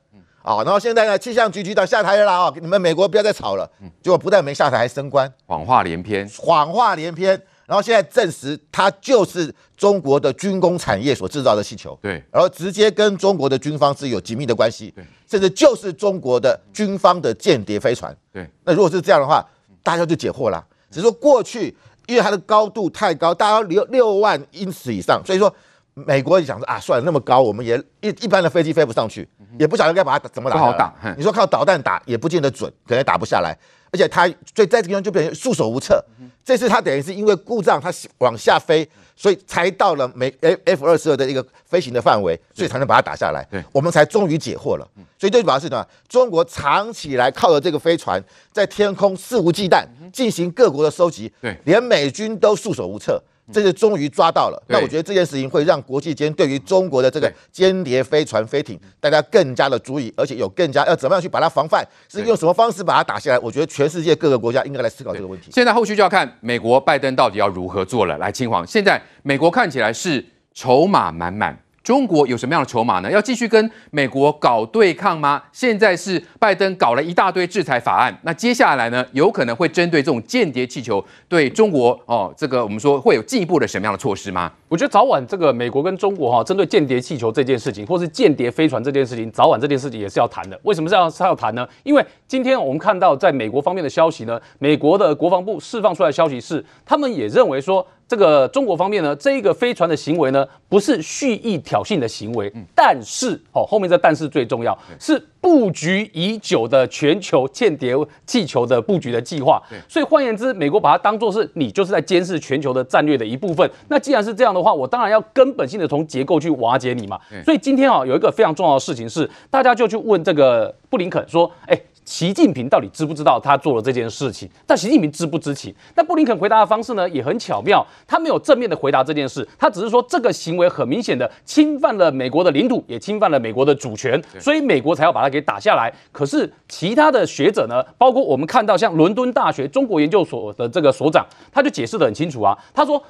嗯，啊，然后现在呢，气象局局长下台了啦，哦，你们美国不要再吵了。嗯，结果不但没下台，还升官，谎话连篇，谎话连篇。然后现在证实，它就是中国的军工产业所制造的气球。对，然后直接跟中国的军方是有紧密的关系。对，甚至就是中国的军方的间谍飞船。对，那如果是这样的话，大家就解惑了。只是说过去因为它的高度太高，大概六六万英尺以上，所以说美国也想说啊，算了，那么高，我们也一一般的飞机飞不上去，也不晓得该把它怎么打。不好打。你说靠导弹打也不见得准，可能打不下来。而且它所以在这个地方就变成束手无策。这次它等于是因为故障，它往下飞，所以才到了美 F F 二十二的一个飞行的范围，所以才能把它打下来。对，我们才终于解惑了。所以这就表示什么？中国长期以来靠着这个飞船在天空肆无忌惮进行各国的收集，对，连美军都束手无策。这是终于抓到了，那我觉得这件事情会让国际间对于中国的这个间谍飞船飞艇，大家更加的注意，而且有更加要怎么样去把它防范，是用什么方式把它打下来？我觉得全世界各个国家应该来思考这个问题。现在后续就要看美国拜登到底要如何做了。来，青黄，现在美国看起来是筹码满满。中国有什么样的筹码呢？要继续跟美国搞对抗吗？现在是拜登搞了一大堆制裁法案，那接下来呢，有可能会针对这种间谍气球对中国哦，这个我们说会有进一步的什么样的措施吗？我觉得早晚这个美国跟中国哈，针对间谍气球这件事情，或是间谍飞船这件事情，早晚这件事情也是要谈的。为什么是要是要谈呢？因为今天我们看到在美国方面的消息呢，美国的国防部释放出来的消息是，他们也认为说。这个中国方面呢，这一个飞船的行为呢，不是蓄意挑衅的行为，但是哦，后面这但是最重要，是布局已久的全球间谍气球的布局的计划。所以换言之，美国把它当作是你就是在监视全球的战略的一部分。那既然是这样的话，我当然要根本性的从结构去瓦解你嘛。所以今天啊，有一个非常重要的事情是，大家就去问这个布林肯说，哎。习近平到底知不知道他做了这件事情？但习近平知不知情？那布林肯回答的方式呢，也很巧妙，他没有正面的回答这件事，他只是说这个行为很明显的侵犯了美国的领土，也侵犯了美国的主权，所以美国才要把它给打下来。可是其他的学者呢，包括我们看到像伦敦大学中国研究所的这个所长，他就解释的很清楚啊，他说。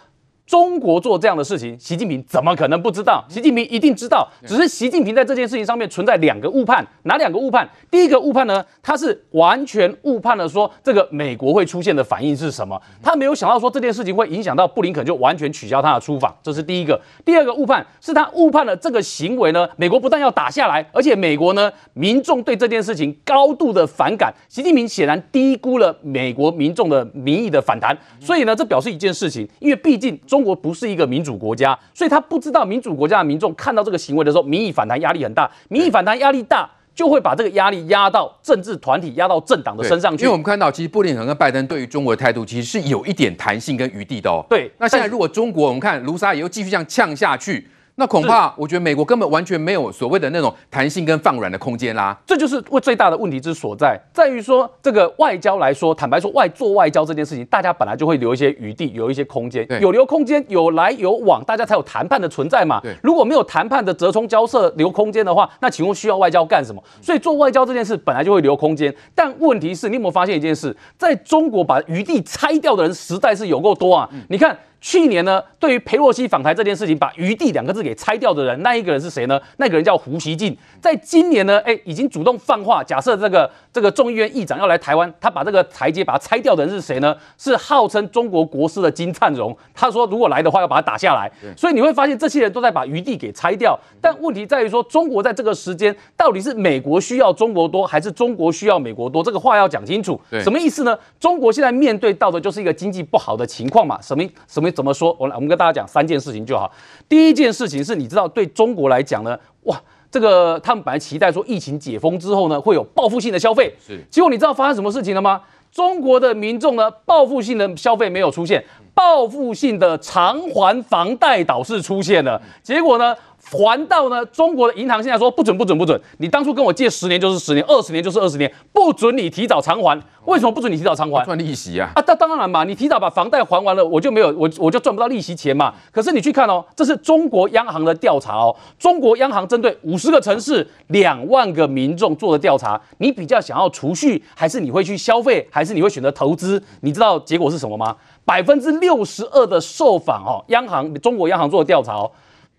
中国做这样的事情，习近平怎么可能不知道？习近平一定知道，只是习近平在这件事情上面存在两个误判。哪两个误判？第一个误判呢，他是完全误判了说这个美国会出现的反应是什么，他没有想到说这件事情会影响到布林肯，就完全取消他的出访，这是第一个。第二个误判是他误判了这个行为呢，美国不但要打下来，而且美国呢民众对这件事情高度的反感。习近平显然低估了美国民众的民意的反弹，所以呢，这表示一件事情，因为毕竟。中国不是一个民主国家，所以他不知道民主国家的民众看到这个行为的时候，民意反弹压力很大，民意反弹压力大，就会把这个压力压到政治团体、压到政党的身上去。因为我们看到，其实布林肯跟拜登对于中国的态度，其实是有一点弹性跟余地的哦。对，那现在如果中国，我们看卢沙也又继续这样呛下去。那恐怕我觉得美国根本完全没有所谓的那种弹性跟放软的空间啦。这就是为最大的问题之所在，在于说这个外交来说，坦白说外做外交这件事情，大家本来就会留一些余地，有一些空间，有留空间，有来有往，大家才有谈判的存在嘛。如果没有谈判的折冲交涉留空间的话，那请问需要外交干什么？所以做外交这件事本来就会留空间，但问题是你有没有发现一件事，在中国把余地拆掉的人实在是有够多啊！你看。去年呢，对于裴洛西访台这件事情，把“余地”两个字给拆掉的人，那一个人是谁呢？那个人叫胡锡进。在今年呢，哎，已经主动放话，假设这个这个众议院议长要来台湾，他把这个台阶把它拆掉的人是谁呢？是号称中国国师的金灿荣。他说如果来的话，要把它打下来。所以你会发现，这些人都在把余地给拆掉。但问题在于说，中国在这个时间，到底是美国需要中国多，还是中国需要美国多？这个话要讲清楚。什么意思呢？中国现在面对到的就是一个经济不好的情况嘛？什么什么？怎么说？我来，我们跟大家讲三件事情就好。第一件事情是你知道，对中国来讲呢，哇，这个他们本来期待说疫情解封之后呢，会有报复性的消费，是。结果你知道发生什么事情了吗？中国的民众呢，报复性的消费没有出现，报复性的偿还房贷倒是出现了。结果呢？还到呢中国的银行现在说不准不准不准，你当初跟我借十年就是十年，二十年就是二十年，不准你提早偿还。为什么不准你提早偿还？赚利息啊！啊，当当然嘛，你提早把房贷还完了，我就没有我我就赚不到利息钱嘛。可是你去看哦，这是中国央行的调查哦，中国央行针对五十个城市两万个民众做的调查，你比较想要储蓄，还是你会去消费，还是你会选择投资？你知道结果是什么吗？百分之六十二的受访哦，央行中国央行做的调查哦。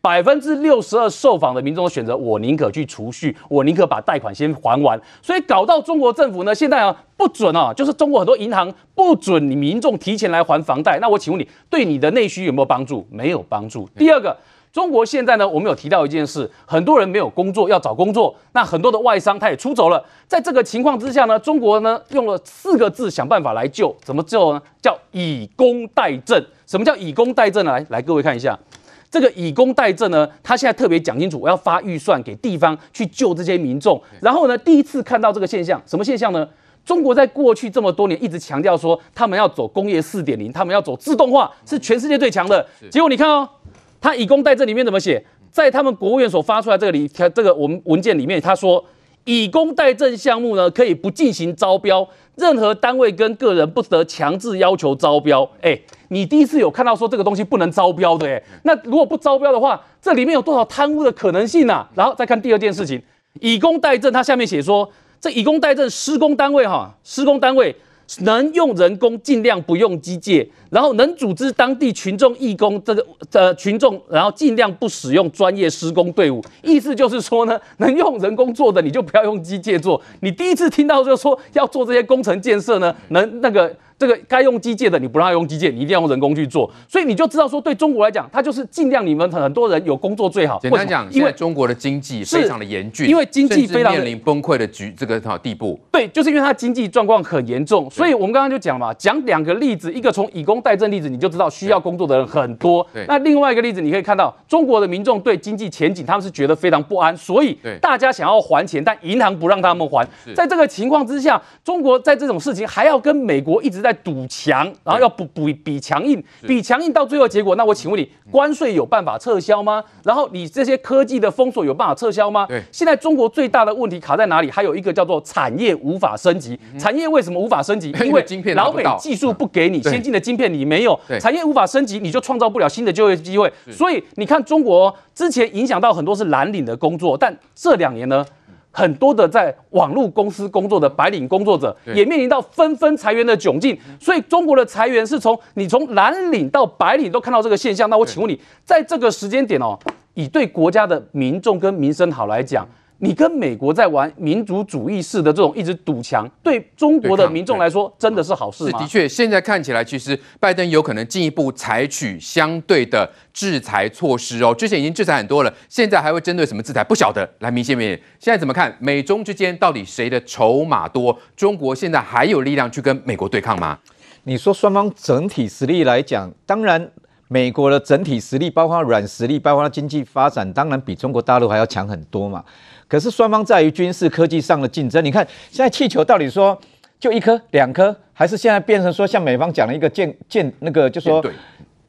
百分之六十二受访的民众选择，我宁可去储蓄，我宁可把贷款先还完。所以搞到中国政府呢，现在啊不准啊，就是中国很多银行不准你民众提前来还房贷。那我请问你，对你的内需有没有帮助？没有帮助。第二个，中国现在呢，我们有提到一件事，很多人没有工作要找工作，那很多的外商他也出走了。在这个情况之下呢，中国呢用了四个字想办法来救，怎么救呢？叫以工代赈。什么叫以工代赈呢？来来，各位看一下。这个以工代赈呢，他现在特别讲清楚，我要发预算给地方去救这些民众。然后呢，第一次看到这个现象，什么现象呢？中国在过去这么多年一直强调说，他们要走工业四点零，他们要走自动化，是全世界最强的。结果你看哦，他以工代赈里面怎么写？在他们国务院所发出来这个里，这个我们文件里面，他说。以工代证项目呢，可以不进行招标，任何单位跟个人不得强制要求招标。哎，你第一次有看到说这个东西不能招标的，哎，那如果不招标的话，这里面有多少贪污的可能性啊？然后再看第二件事情，以工代证，它下面写说，这以工代证施工单位哈，施工单位。能用人工，尽量不用机械，然后能组织当地群众义工，这个呃群众，然后尽量不使用专业施工队伍。意思就是说呢，能用人工做的，你就不要用机械做。你第一次听到就说要做这些工程建设呢，能那个。这个该用机械的，你不让他用机械，你一定要用人工去做，所以你就知道说，对中国来讲，他就是尽量你们很多人有工作最好。简单讲，因为中国的经济非常的严峻，因为经济非常面临崩溃的局这个地步。对，就是因为它经济状况很严重，所以我们刚刚就讲嘛，讲两个例子，一个从以工代赈例子，你就知道需要工作的人很多。对，那另外一个例子，你可以看到中国的民众对经济前景他们是觉得非常不安，所以大家想要还钱，但银行不让他们还。在这个情况之下，中国在这种事情还要跟美国一直在堵墙。然后要补补比强硬，比强硬到最后结果，那我请问你，关税有办法撤销吗？然后你这些科技的封锁有办法撤销吗？对，现在中国最大的问题卡在哪里？还有一个叫做产业无法升级。产业为什么无法升级？因为老美技术不给你先进的晶片，你没有，产业无法升级，你就创造不了新的就业机会。所以你看，中国之前影响到很多是蓝领的工作，但这两年呢？很多的在网络公司工作的白领工作者也面临到纷纷裁员的窘境，所以中国的裁员是从你从蓝领到白领都看到这个现象。那我请问你，在这个时间点哦，以对国家的民众跟民生好来讲。你跟美国在玩民族主义式的这种一直堵墙，对中国的民众来说真的是好事吗？是的确，现在看起来，其实拜登有可能进一步采取相对的制裁措施哦。之前已经制裁很多了，现在还会针对什么制裁？不晓得。来，明先生，现在怎么看？美中之间到底谁的筹码多？中国现在还有力量去跟美国对抗吗？你说双方整体实力来讲，当然美国的整体实力，包括软实力，包括经济发展，当然比中国大陆还要强很多嘛。可是双方在于军事科技上的竞争，你看现在气球到底说就一颗两颗，还是现在变成说像美方讲了一个舰舰那个就说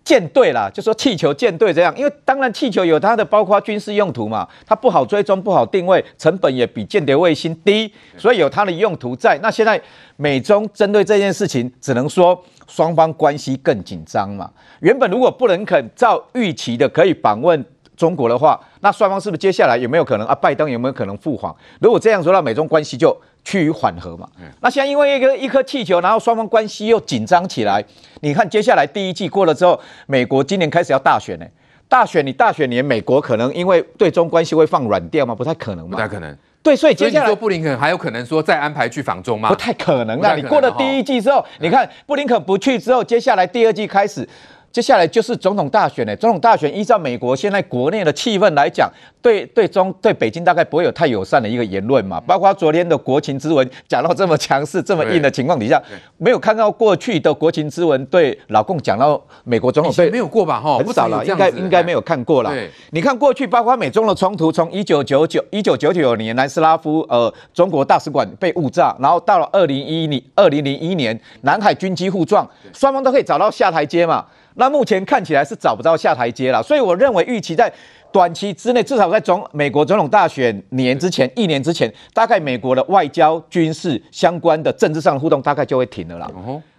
舰队啦，就说气球舰队这样，因为当然气球有它的包括军事用途嘛，它不好追踪不好定位，成本也比间谍卫星低，所以有它的用途在。那现在美中针对这件事情，只能说双方关系更紧张嘛。原本如果布林肯照预期的可以访问。中国的话，那双方是不是接下来有没有可能啊？拜登有没有可能复访？如果这样说，那美中关系就趋于缓和嘛。那现在因为一个一颗气球，然后双方关系又紧张起来。你看接下来第一季过了之后，美国今年开始要大选呢。大选你大选年，美国可能因为对中关系会放软调吗？不太可能嘛。不太可能。对，所以接下来说布林肯还有可能说再安排去访中吗？不太可能。那你过了第一季之后，你看布林肯不去之后，接下来第二季开始。接下来就是总统大选呢。总统大选依照美国现在国内的气氛来讲，对对中对北京大概不会有太友善的一个言论嘛。包括昨天的国情之文讲到这么强势、这么硬的情况底下，没有看到过去的国情之文对老共讲到美国总统对没有过吧？哈，很少了，应该应该没有看过了。你看过去包括美中的冲突，从一九九九一九九九年南斯拉夫呃中国大使馆被误炸，然后到了二零一零二零零一年南海军机互撞，双方都可以找到下台阶嘛。那目前看起来是找不到下台阶了，所以我认为预期在短期之内，至少在总美国总统大选年之前一年之前，大概美国的外交、军事相关的政治上的互动大概就会停了啦。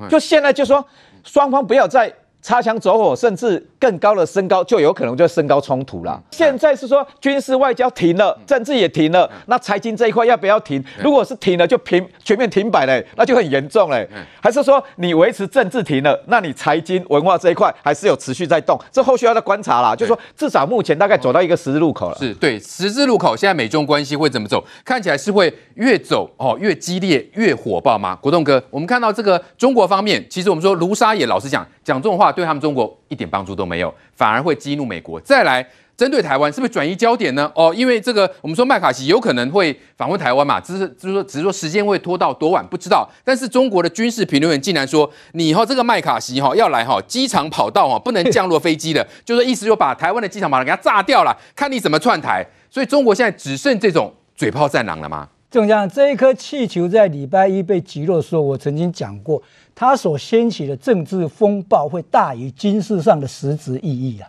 就现在就说双方不要再。擦枪走火，甚至更高的升高，就有可能就升高冲突了。现在是说军事外交停了，政治也停了，那财经这一块要不要停？如果是停了，就平全面停摆嘞，那就很严重嘞。还是说你维持政治停了，那你财经文化这一块还是有持续在动？这后续要再观察啦。就是说至少目前大概走到一个十字路口了。是对十字路口，现在美中关系会怎么走？看起来是会越走哦越激烈越火爆吗？国栋哥，我们看到这个中国方面，其实我们说卢沙野老实讲。讲这种话对他们中国一点帮助都没有，反而会激怒美国。再来针对台湾，是不是转移焦点呢？哦，因为这个我们说麦卡锡有可能会访问台湾嘛，只是就是说只是说时间会拖到多晚不知道。但是中国的军事评论员竟然说，你以后这个麦卡锡哈要来哈机场跑道哈不能降落飞机的，就是意思就把台湾的机场跑道给它炸掉了，看你怎么窜台。所以中国现在只剩这种嘴炮战狼了吗？就像，这一颗气球在礼拜一被击落的时候，我曾经讲过。它所掀起的政治风暴会大于军事上的实质意义啊！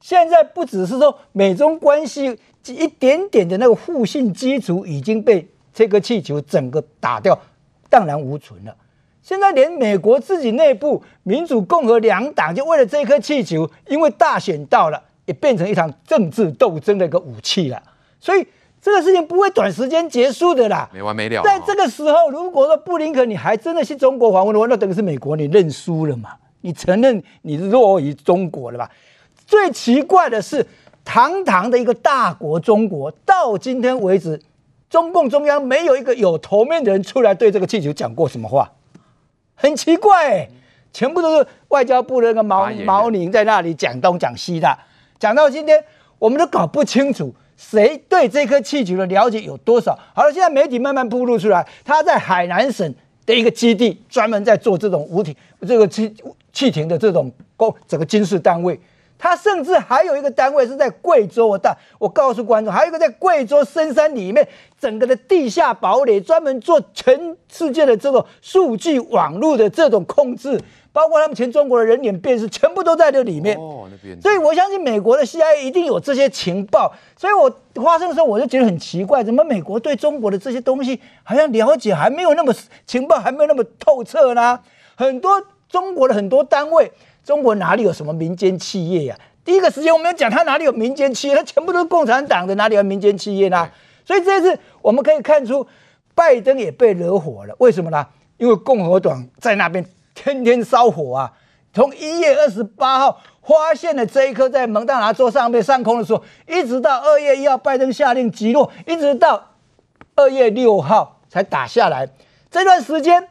现在不只是说美中关系一点点的那个互信基础已经被这个气球整个打掉，荡然无存了。现在连美国自己内部民主共和两党就为了这颗气球，因为大选到了，也变成一场政治斗争的一个武器了。所以。这个事情不会短时间结束的啦，没完没了。在这个时候，如果说布林肯你还真的去中国访问的话，那等于是美国你认输了嘛？你承认你弱于中国了吧？最奇怪的是，堂堂的一个大国中国，到今天为止，中共中央没有一个有头面的人出来对这个气球讲过什么话，很奇怪欸，全部都是外交部的那个毛毛宁在那里讲东讲西的，讲到今天，我们都搞不清楚。谁对这颗气球的了解有多少？好了，现在媒体慢慢披露出来，他在海南省的一个基地，专门在做这种无体这个气气艇的这种工整个军事单位。他甚至还有一个单位是在贵州，我我告诉观众，还有一个在贵州深山里面整个的地下堡垒，专门做全世界的这种数据网络的这种控制。包括他们全中国的人脸辨识，全部都在这里面。哦，那边。所以我相信美国的 CIA 一定有这些情报。所以我发生的时候，我就觉得很奇怪，怎么美国对中国的这些东西好像了解还没有那么情报，还没有那么透彻呢？很多中国的很多单位，中国哪里有什么民间企业呀？第一个时间我们要讲他哪里有民间企业，他全部都是共产党的，哪里有民间企业呢？所以这次我们可以看出，拜登也被惹火了。为什么呢？因为共和党在那边。天天烧火啊！从一月二十八号发现了这一颗在蒙大拿州上面上空的时候，一直到二月一号拜登下令击落，一直到二月六号才打下来。这段时间，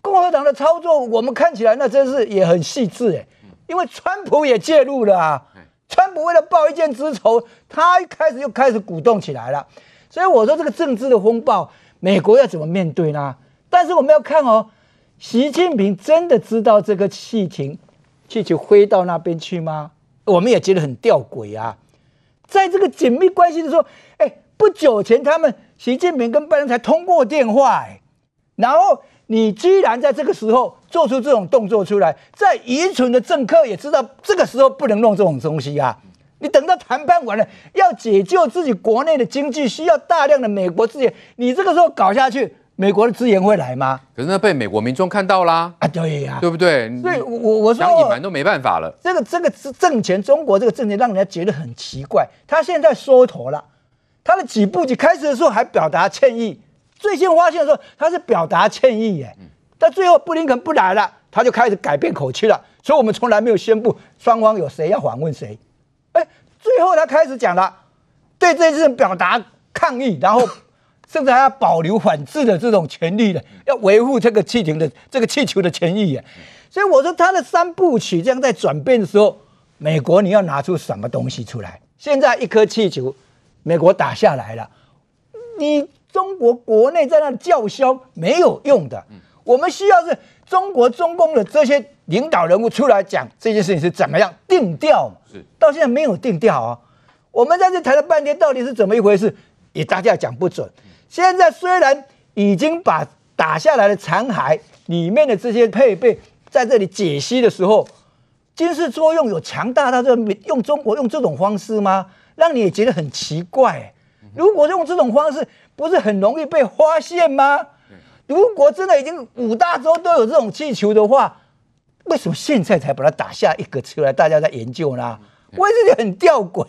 共和党的操作我们看起来那真是也很细致哎，因为川普也介入了啊。川普为了报一箭之仇，他一开始又开始鼓动起来了。所以我说这个政治的风暴，美国要怎么面对呢？但是我们要看哦。习近平真的知道这个气情气球飞到那边去吗？我们也觉得很吊诡啊。在这个紧密关系的时候，哎，不久前他们习近平跟拜登才通过电话，哎，然后你居然在这个时候做出这种动作出来，在愚蠢的政客也知道这个时候不能弄这种东西啊。你等到谈判完了，要解救自己国内的经济，需要大量的美国资源，你这个时候搞下去。美国的资源会来吗？可是那被美国民众看到啦啊，对呀、啊，对不对？所以我我说想隐瞒都没办法了。这个这个政权，中国这个政权让人家觉得很奇怪。他现在缩头了，他的几步棋开始的时候还表达歉意，最先发现的时候他是表达歉意耶，但最后布林肯不来了，他就开始改变口气了。所以我们从来没有宣布双方有谁要访问谁，哎，最后他开始讲了，对这件事表达抗议，然后。甚至还要保留反制的这种权利的，要维护这个气球的这个气球的权益啊！所以我说他的三部曲这样在转变的时候，美国你要拿出什么东西出来？现在一颗气球，美国打下来了，你中国国内在那叫嚣没有用的。我们需要是中国中共的这些领导人物出来讲这件事情是怎么样定调，是到现在没有定调啊！我们在这谈了半天，到底是怎么一回事？也大家讲不准。现在虽然已经把打下来的残骸里面的这些配备在这里解析的时候，军事作用有强大到这用中国用这种方式吗？让你也觉得很奇怪。如果用这种方式，不是很容易被发现吗？如果真的已经五大洲都有这种气球的话，为什么现在才把它打下一个出来，大家在研究呢？我也是觉得很吊诡。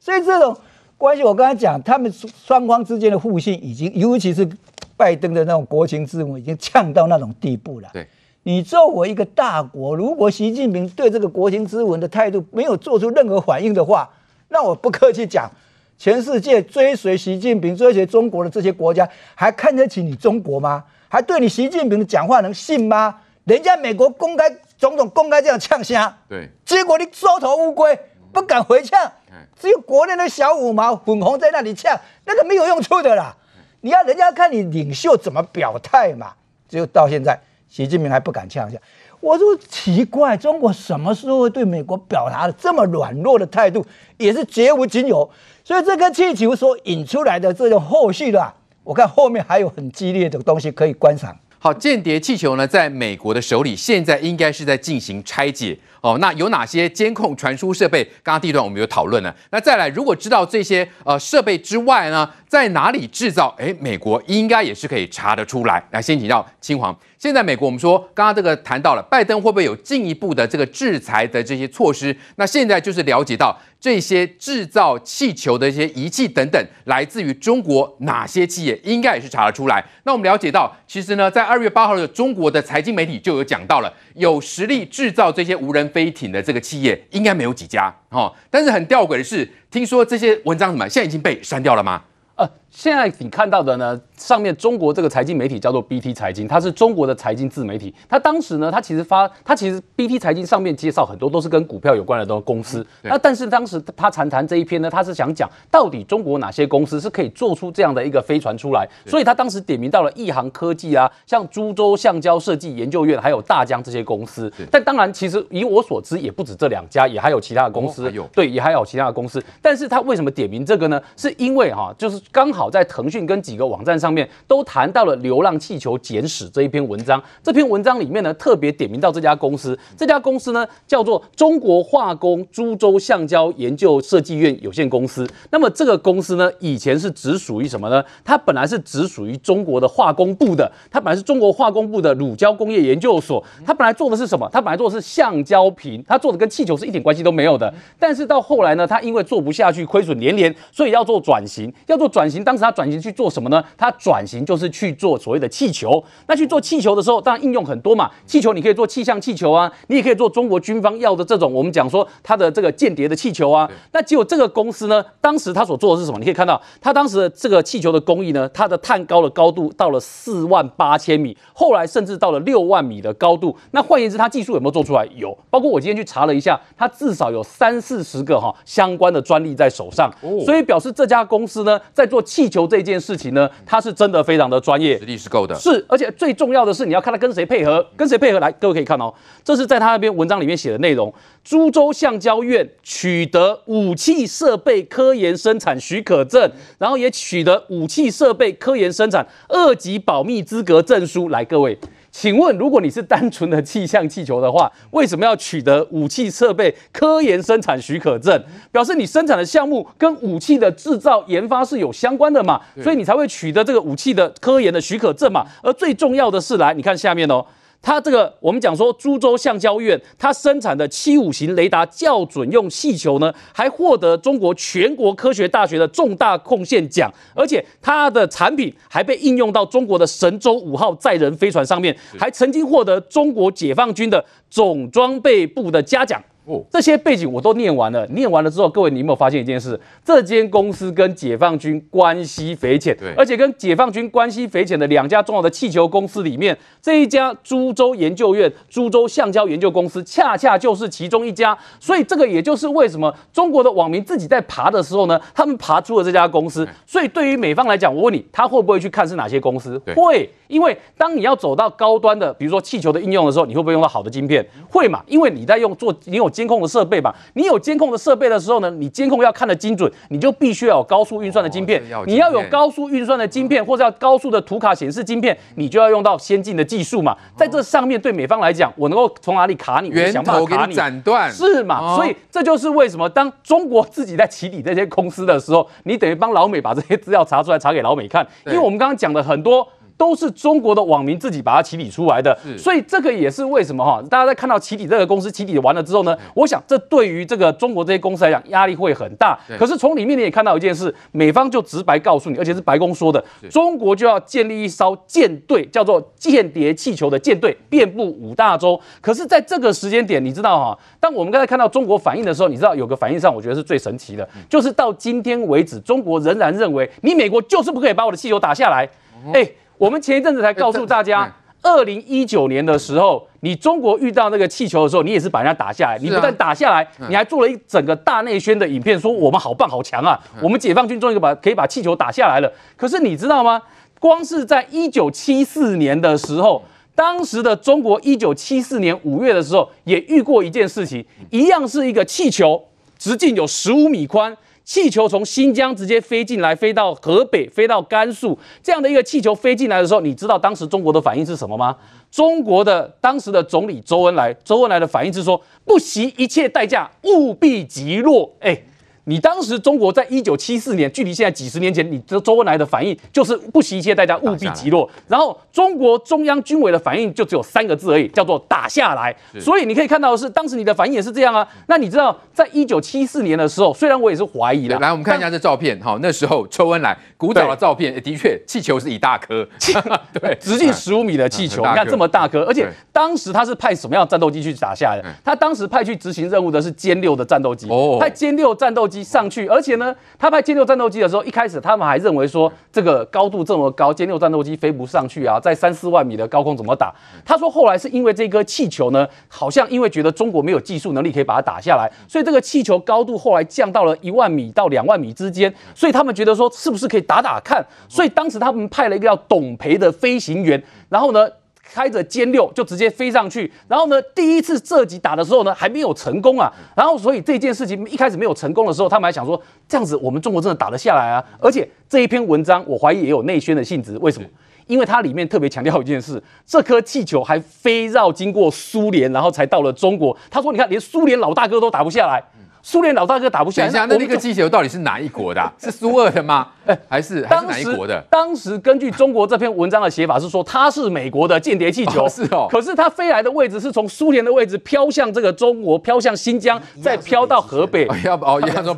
所以这种关系，我刚才讲，他们双方之间的互信已经，尤其是拜登的那种国情之文，已经呛到那种地步了。对，你作为一个大国，如果习近平对这个国情之文的态度没有做出任何反应的话，那我不客气讲。全世界追随习近平、追随中国的这些国家，还看得起你中国吗？还对你习近平的讲话能信吗？人家美国公开总统公开这样呛声，对，结果你缩头乌龟，不敢回呛，只有国内的小五毛粉红在那里呛，那个没有用处的啦。你要人家看你领袖怎么表态嘛。只有到现在，习近平还不敢呛声。我说奇怪，中国什么时候会对美国表达了这么软弱的态度，也是绝无仅有。所以这个气球所引出来的这种后续的，我看后面还有很激烈的东西可以观赏。好，间谍气球呢，在美国的手里，现在应该是在进行拆解哦。那有哪些监控传输设备？刚刚第一段我们有讨论了。那再来，如果知道这些呃设备之外呢，在哪里制造？诶，美国应该也是可以查得出来。来，先请教青黄。现在美国我们说，刚刚这个谈到了，拜登会不会有进一步的这个制裁的这些措施？那现在就是了解到。这些制造气球的一些仪器等等，来自于中国哪些企业，应该也是查得出来。那我们了解到，其实呢，在二月八号的中国的财经媒体就有讲到了，有实力制造这些无人飞艇的这个企业，应该没有几家哦。但是很吊诡的是，听说这些文章什么，现在已经被删掉了吗？呃，现在你看到的呢？上面中国这个财经媒体叫做 BT 财经，它是中国的财经自媒体。它当时呢，它其实发，它其实 BT 财经上面介绍很多都是跟股票有关的这种公司。那但是当时他谈谈这一篇呢，他是想讲到底中国哪些公司是可以做出这样的一个飞船出来。所以他当时点名到了亿航科技啊，像株洲橡胶设计研究院，还有大疆这些公司。但当然，其实以我所知，也不止这两家，也还有其他的公司。哦、对，也还有其他的公司。但是他为什么点名这个呢？是因为哈、啊，就是刚好在腾讯跟几个网站上面都谈。到了《流浪气球简史》这一篇文章，这篇文章里面呢，特别点名到这家公司，这家公司呢叫做中国化工株洲橡胶研究设计院有限公司。那么这个公司呢，以前是只属于什么呢？它本来是只属于中国的化工部的，它本来是中国化工部的乳胶工业研究所。它本来做的是什么？它本来做的是橡胶瓶，它做的跟气球是一点关系都没有的。但是到后来呢，它因为做不下去，亏损连连，所以要做转型。要做转型，当时他转型去做什么呢？他转型就是。去做所谓的气球，那去做气球的时候，当然应用很多嘛。气球你可以做气象气球啊，你也可以做中国军方要的这种，我们讲说它的这个间谍的气球啊。那结果这个公司呢，当时他所做的是什么？你可以看到，他当时的这个气球的工艺呢，它的碳高的高度到了四万八千米，后来甚至到了六万米的高度。那换言之，它技术有没有做出来？有，包括我今天去查了一下，它至少有三四十个哈相关的专利在手上。所以表示这家公司呢，在做气球这件事情呢，他是真的非常的。专业实力是够的，是，而且最重要的是，你要看他跟谁配合，跟谁配合来，各位可以看哦，这是在他那边文章里面写的内容。株洲橡胶院取得武器设备科研生产许可证，然后也取得武器设备科研生产二级保密资格证书。来，各位。请问，如果你是单纯的气象气球的话，为什么要取得武器设备科研生产许可证？表示你生产的项目跟武器的制造研发是有相关的嘛？所以你才会取得这个武器的科研的许可证嘛？而最重要的是，来，你看下面哦。它这个，我们讲说，株洲橡胶院它生产的七五型雷达校准用气球呢，还获得中国全国科学大学的重大贡献奖，而且它的产品还被应用到中国的神舟五号载人飞船上面，还曾经获得中国解放军的总装备部的嘉奖。哦，这些背景我都念完了。念完了之后，各位，你有没有发现一件事？这间公司跟解放军关系匪浅，对，而且跟解放军关系匪浅的两家重要的气球公司里面，这一家株洲研究院、株洲橡胶研究公司，恰恰就是其中一家。所以，这个也就是为什么中国的网民自己在爬的时候呢，他们爬出了这家公司。所以，对于美方来讲，我问你，他会不会去看是哪些公司？会，因为当你要走到高端的，比如说气球的应用的时候，你会不会用到好的晶片？会嘛？因为你在用做，你有。监控的设备吧？你有监控的设备的时候呢，你监控要看得精准，你就必须要有高速运算的晶片。哦、你要有高速运算的晶片，或者要高速的图卡显示晶片，你就要用到先进的技术嘛。在这上面对美方来讲，我能够从哪里卡你，源头给你斩断，是嘛？哦、所以这就是为什么当中国自己在起底这些公司的时候，你等于帮老美把这些资料查出来，查给老美看。因为我们刚刚讲的很多。都是中国的网民自己把它起底出来的，所以这个也是为什么哈，大家在看到起底这个公司起底完了之后呢，我想这对于这个中国这些公司来讲压力会很大。可是从里面你也看到一件事，美方就直白告诉你，而且是白宫说的，中国就要建立一艘舰队，叫做间谍气球的舰队，遍布五大洲。可是在这个时间点，你知道哈，当我们刚才看到中国反应的时候，你知道有个反应上，我觉得是最神奇的，就是到今天为止，中国仍然认为你美国就是不可以把我的气球打下来，哎。我们前一阵子才告诉大家，二零一九年的时候，你中国遇到那个气球的时候，你也是把人家打下来。你不但打下来，你还做了一整个大内宣的影片，说我们好棒好强啊！我们解放军终于把可以把气球打下来了。可是你知道吗？光是在一九七四年的时候，当时的中国一九七四年五月的时候，也遇过一件事情，一样是一个气球，直径有十五米宽。气球从新疆直接飞进来，飞到河北，飞到甘肃，这样的一个气球飞进来的时候，你知道当时中国的反应是什么吗？中国的当时的总理周恩来，周恩来的反应是说，不惜一切代价，务必击落。哎。你当时中国在一九七四年，距离现在几十年前，你这周恩来的反应就是不惜一切代价务必击落。然后中国中央军委的反应就只有三个字而已，叫做打下来。所以你可以看到的是，当时你的反应也是这样啊。那你知道，在一九七四年的时候，虽然我也是怀疑的，来我们看一下这照片，好，那时候周恩来鼓掌的照片，的确气球是一大颗，对，直径十五米的气球，你看这么大颗，而且当时他是派什么样的战斗机去打下来的？他当时派去执行任务的是歼六的战斗机，派歼六战斗机。上去，而且呢，他派歼六战斗机的时候，一开始他们还认为说，这个高度这么高，歼六战斗机飞不上去啊，在三四万米的高空怎么打？他说后来是因为这颗气球呢，好像因为觉得中国没有技术能力可以把它打下来，所以这个气球高度后来降到了一万米到两万米之间，所以他们觉得说是不是可以打打看？所以当时他们派了一个叫董培的飞行员，然后呢。开着歼六就直接飞上去，然后呢，第一次射击打的时候呢，还没有成功啊。然后所以这件事情一开始没有成功的时候，他们还想说这样子我们中国真的打得下来啊。而且这一篇文章我怀疑也有内宣的性质，为什么？因为它里面特别强调一件事，这颗气球还飞绕经过苏联，然后才到了中国。他说你看，连苏联老大哥都打不下来。苏联老大哥打不下来，等一下，那那个气球到底是哪一国的啊？是苏俄的吗？哎，还是还是哪一国的？当时根据中国这篇文章的写法是说，它是美国的间谍气球，是哦。可是它飞来的位置是从苏联的位置飘向这个中国，飘向新疆，再飘到河北，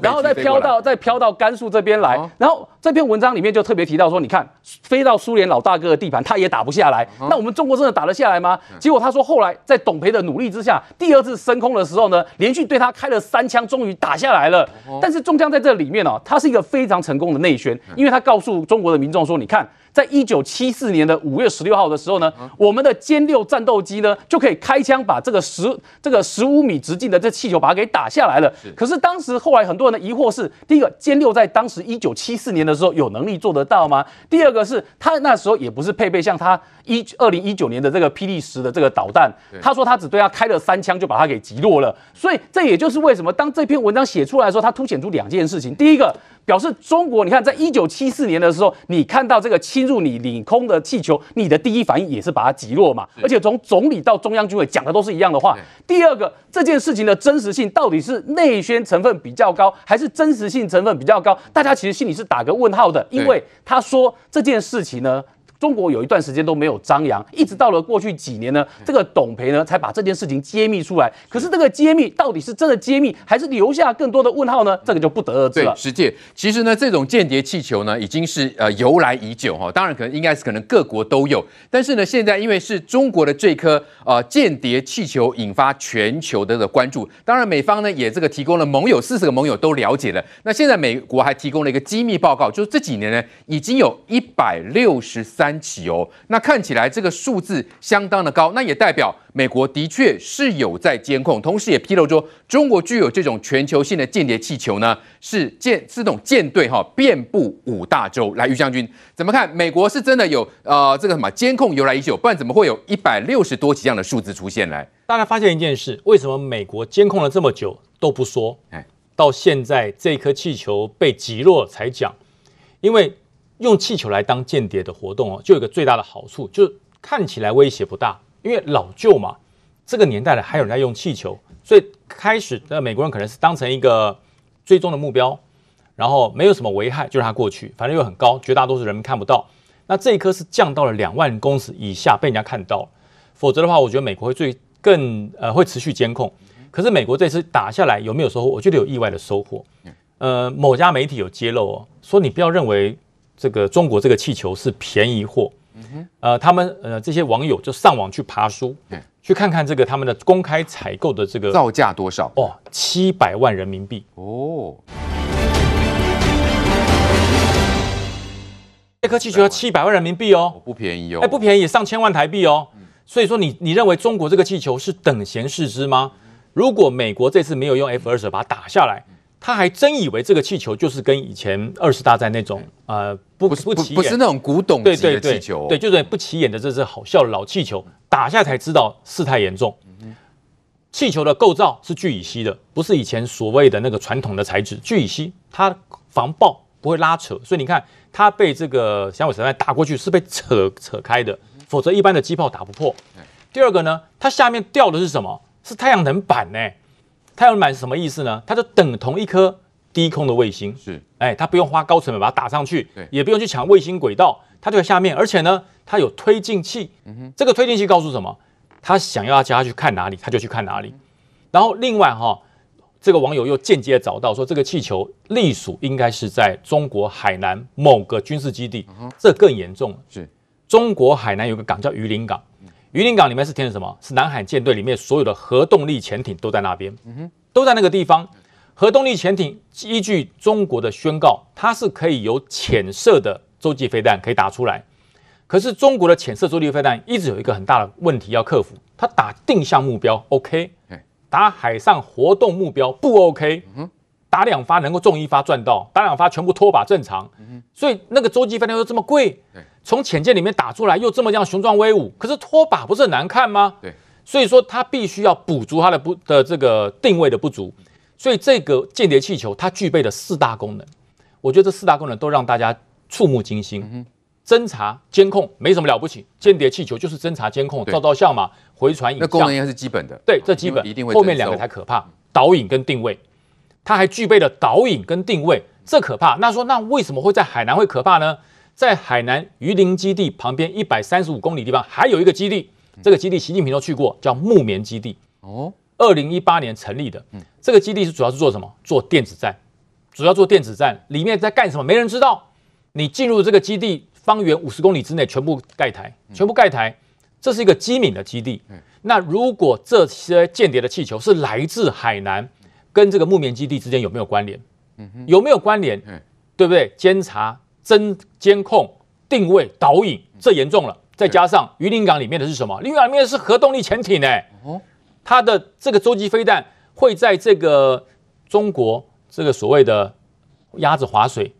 然后再飘到再飘到甘肃这边来。然后这篇文章里面就特别提到说，你看飞到苏联老大哥的地盘，他也打不下来。那我们中国真的打得下来吗？结果他说后来在董培的努力之下，第二次升空的时候呢，连续对他开了三枪，终于打下来了。但是中将在这里面哦，他是一个非常成功的内宣，因为他告诉中国的民众说：“你看。”在一九七四年的五月十六号的时候呢，我们的歼六战斗机呢就可以开枪把这个十这个十五米直径的这气球把它给打下来了。可是当时后来很多人的疑惑是：第一个，歼六在当时一九七四年的时候有能力做得到吗？第二个是他那时候也不是配备像他一二零一九年的这个霹雳十的这个导弹。他说他只对他开了三枪就把它给击落了。所以这也就是为什么当这篇文章写出来的时候，它凸显出两件事情：第一个。表示中国，你看，在一九七四年的时候，你看到这个侵入你领空的气球，你的第一反应也是把它击落嘛？而且从总理到中央军委讲的都是一样的话。第二个，这件事情的真实性到底是内宣成分比较高，还是真实性成分比较高？大家其实心里是打个问号的，因为他说这件事情呢。中国有一段时间都没有张扬，一直到了过去几年呢，这个董培呢才把这件事情揭秘出来。可是这个揭秘到底是真的揭秘，还是留下更多的问号呢？这个就不得而知了。对，世界其实呢，这种间谍气球呢已经是呃由来已久哈，当然可能应该是可能各国都有，但是呢现在因为是中国的这颗呃间谍气球引发全球的的关注，当然美方呢也这个提供了盟友四十个盟友都了解了。那现在美国还提供了一个机密报告，就是这几年呢已经有一百六十三。三起哦，那看起来这个数字相当的高，那也代表美国的确是有在监控，同时也披露说中国具有这种全球性的间谍气球呢，是舰是这种舰队哈，遍布五大洲。来，于将军怎么看？美国是真的有呃这个什么监控由来已久，不然怎么会有一百六十多起这样的数字出现来？大家发现一件事，为什么美国监控了这么久都不说？哎，到现在这颗气球被击落才讲，因为用气球来当间谍的活动哦，就有个最大的好处，就是看起来威胁不大，因为老旧嘛，这个年代了还有人在用气球，所以开始的美国人可能是当成一个追踪的目标，然后没有什么危害就让它过去，反正又很高，绝大多数人们看不到。那这一颗是降到了两万公尺以下被人家看到，否则的话，我觉得美国会最更呃会持续监控。可是美国这次打下来有没有收获？我觉得有意外的收获。呃，某家媒体有揭露哦，说你不要认为这个中国这个气球是便宜货。呃，他们呃这些网友就上网去爬书，去看看这个他们的公开采购的这个造价多少哦，七百万人民币哦。这颗气球要七百万人民币哦，不便宜哦，哎，不便宜，上千万台币哦。所以说，你你认为中国这个气球是等闲视之吗？如果美国这次没有用 F 二十把它打下来，他还真以为这个气球就是跟以前二次大战那种呃不不不起眼，不是那种古董级的气球，对，就是不起眼的这只好笑的老气球，打下才知道事态严重。气球的构造是聚乙烯的，不是以前所谓的那个传统的材质，聚乙烯它防爆不会拉扯，所以你看。它被这个响尾蛇弹打过去是被扯扯开的，否则一般的机炮打不破。第二个呢，它下面吊的是什么？是太阳能板呢？太阳能板是什么意思呢？它就等同一颗低空的卫星。是，哎，它不用花高成本把它打上去，也不用去抢卫星轨道，它就在下面。而且呢，它有推进器。这个推进器告诉什么？它想要叫它去看哪里，它就去看哪里。然后另外哈。这个网友又间接找到说，这个气球隶属应该是在中国海南某个军事基地，这更严重了。是中国海南有个港叫榆林港，鱼鳞港里面是填的什么？是南海舰队里面所有的核动力潜艇都在那边，都在那个地方。核动力潜艇依据中国的宣告，它是可以有潜射的洲际飞弹可以打出来。可是中国的潜射洲际飞弹一直有一个很大的问题要克服，它打定向目标 OK。打海上活动目标不 OK，打两发能够中一发赚到，打两发全部拖靶正常。所以那个洲际飞弹又这么贵，从潜舰里面打出来又这么样雄壮威武，可是拖把不是很难看吗？对，所以说它必须要补足它的不的这个定位的不足。所以这个间谍气球它具备的四大功能，我觉得这四大功能都让大家触目惊心。侦查监控没什么了不起，间谍气球就是侦查监控，照照相嘛，回传影像。那功能应该是基本的。对，这基本。一定会。后面两个才可怕，导引跟定位，它还具备了导引跟定位，这可怕。那说那为什么会在海南会可怕呢？在海南榆林基地旁边一百三十五公里地方还有一个基地，这个基地习近平都去过，叫木棉基地。哦。二零一八年成立的，这个基地是主要是做什么？做电子战，主要做电子战，里面在干什么？没人知道。你进入这个基地。方圆五十公里之内全部盖台，全部盖台，这是一个机敏的基地。那如果这些间谍的气球是来自海南，跟这个木棉基地之间有没有关联？有没有关联？对不对？监察、侦监控、定位、导引，这严重了。再加上鱼鳞港里面的是什么？鱼鳞港里面是核动力潜艇哎，它的这个洲际飞弹会在这个中国这个所谓的鸭子划水。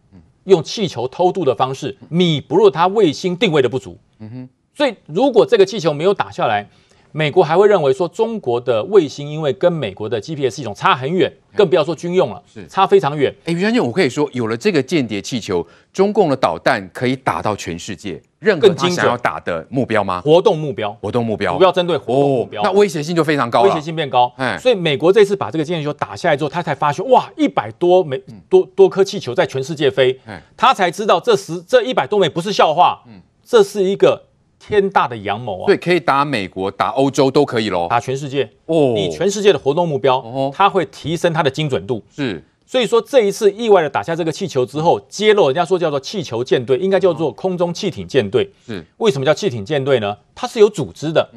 用气球偷渡的方式弥补了它卫星定位的不足。嗯哼，所以如果这个气球没有打下来，美国还会认为说中国的卫星因为跟美国的 GPS 系统差很远，更不要说军用了，是。差非常远。哎，于将军，我可以说有了这个间谍气球，中共的导弹可以打到全世界。任何他想要打的目标吗？活动目标，活动目标，主要针对活动目标，那威胁性就非常高，威胁性变高。哎，所以美国这次把这个间谍气球打下来之后，他才发现哇，一百多枚多多颗气球在全世界飞，他才知道这十这一百多枚不是笑话，嗯，这是一个天大的阳谋啊！对，可以打美国，打欧洲都可以喽，打全世界哦，你全世界的活动目标，它会提升它的精准度，是。所以说这一次意外的打下这个气球之后，揭露人家说叫做气球舰队，应该叫做空中气艇舰队。是为什么叫气艇舰队呢？它是有组织的，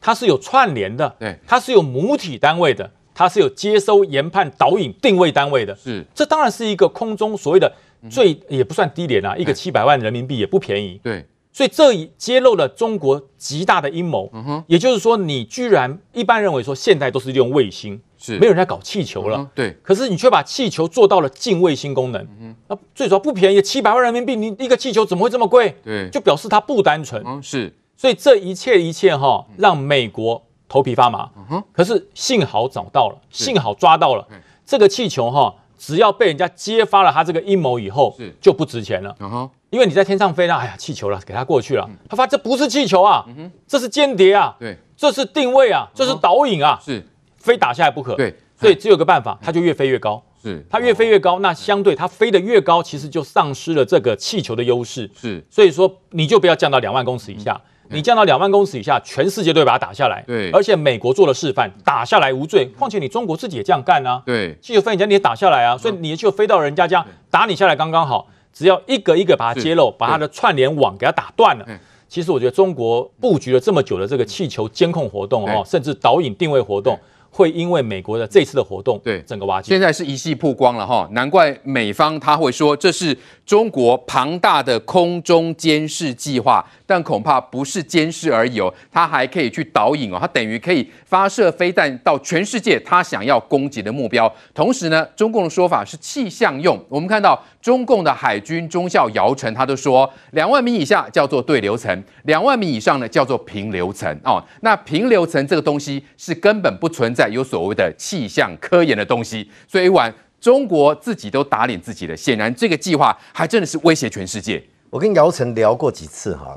它是有串联的，对，它是有母体单位的，它是有接收、研判、导引、定位单位的。是，这当然是一个空中所谓的最也不算低廉啊，一个七百万人民币也不便宜。对。所以这一揭露了中国极大的阴谋，嗯哼，也就是说，你居然一般认为说现在都是利用卫星，是。没有人在搞气球了，对，可是你却把气球做到了近卫星功能，嗯，那最主要不便宜，七百万人民币，你一个气球怎么会这么贵？对，就表示它不单纯，嗯，是，所以这一切一切哈，让美国头皮发麻。可是幸好找到了，幸好抓到了这个气球哈，只要被人家揭发了他这个阴谋以后，就不值钱了。因为你在天上飞，那哎呀气球了，给他过去了。他发现这不是气球啊，这是间谍啊，对，这是定位啊，这是导引啊，是。非打下来不可。对，所以只有个办法，它就越飞越高。是，它越飞越高，那相对它飞得越高，其实就丧失了这个气球的优势。是，所以说你就不要降到两万公尺以下，你降到两万公尺以下，全世界都会把它打下来。对，而且美国做了示范，打下来无罪。况且你中国自己也这样干啊。对，气球飞人家你也打下来啊，所以你就飞到人家家打你下来刚刚好，只要一个一个把它揭露，把它的串联网给它打断了。其实我觉得中国布局了这么久的这个气球监控活动哦，甚至导引定位活动。会因为美国的这次的活动，对整个瓦解，现在是一系曝光了哈，难怪美方他会说这是中国庞大的空中监视计划，但恐怕不是监视而已哦，它还可以去导引哦，它等于可以发射飞弹到全世界他想要攻击的目标。同时呢，中共的说法是气象用，我们看到中共的海军中校姚晨他都说，两万米以下叫做对流层，两万米以上呢叫做平流层哦。那平流层这个东西是根本不存在。有所谓的气象科研的东西，所以晚中国自己都打脸自己了。显然，这个计划还真的是威胁全世界。我跟姚晨聊过几次哈，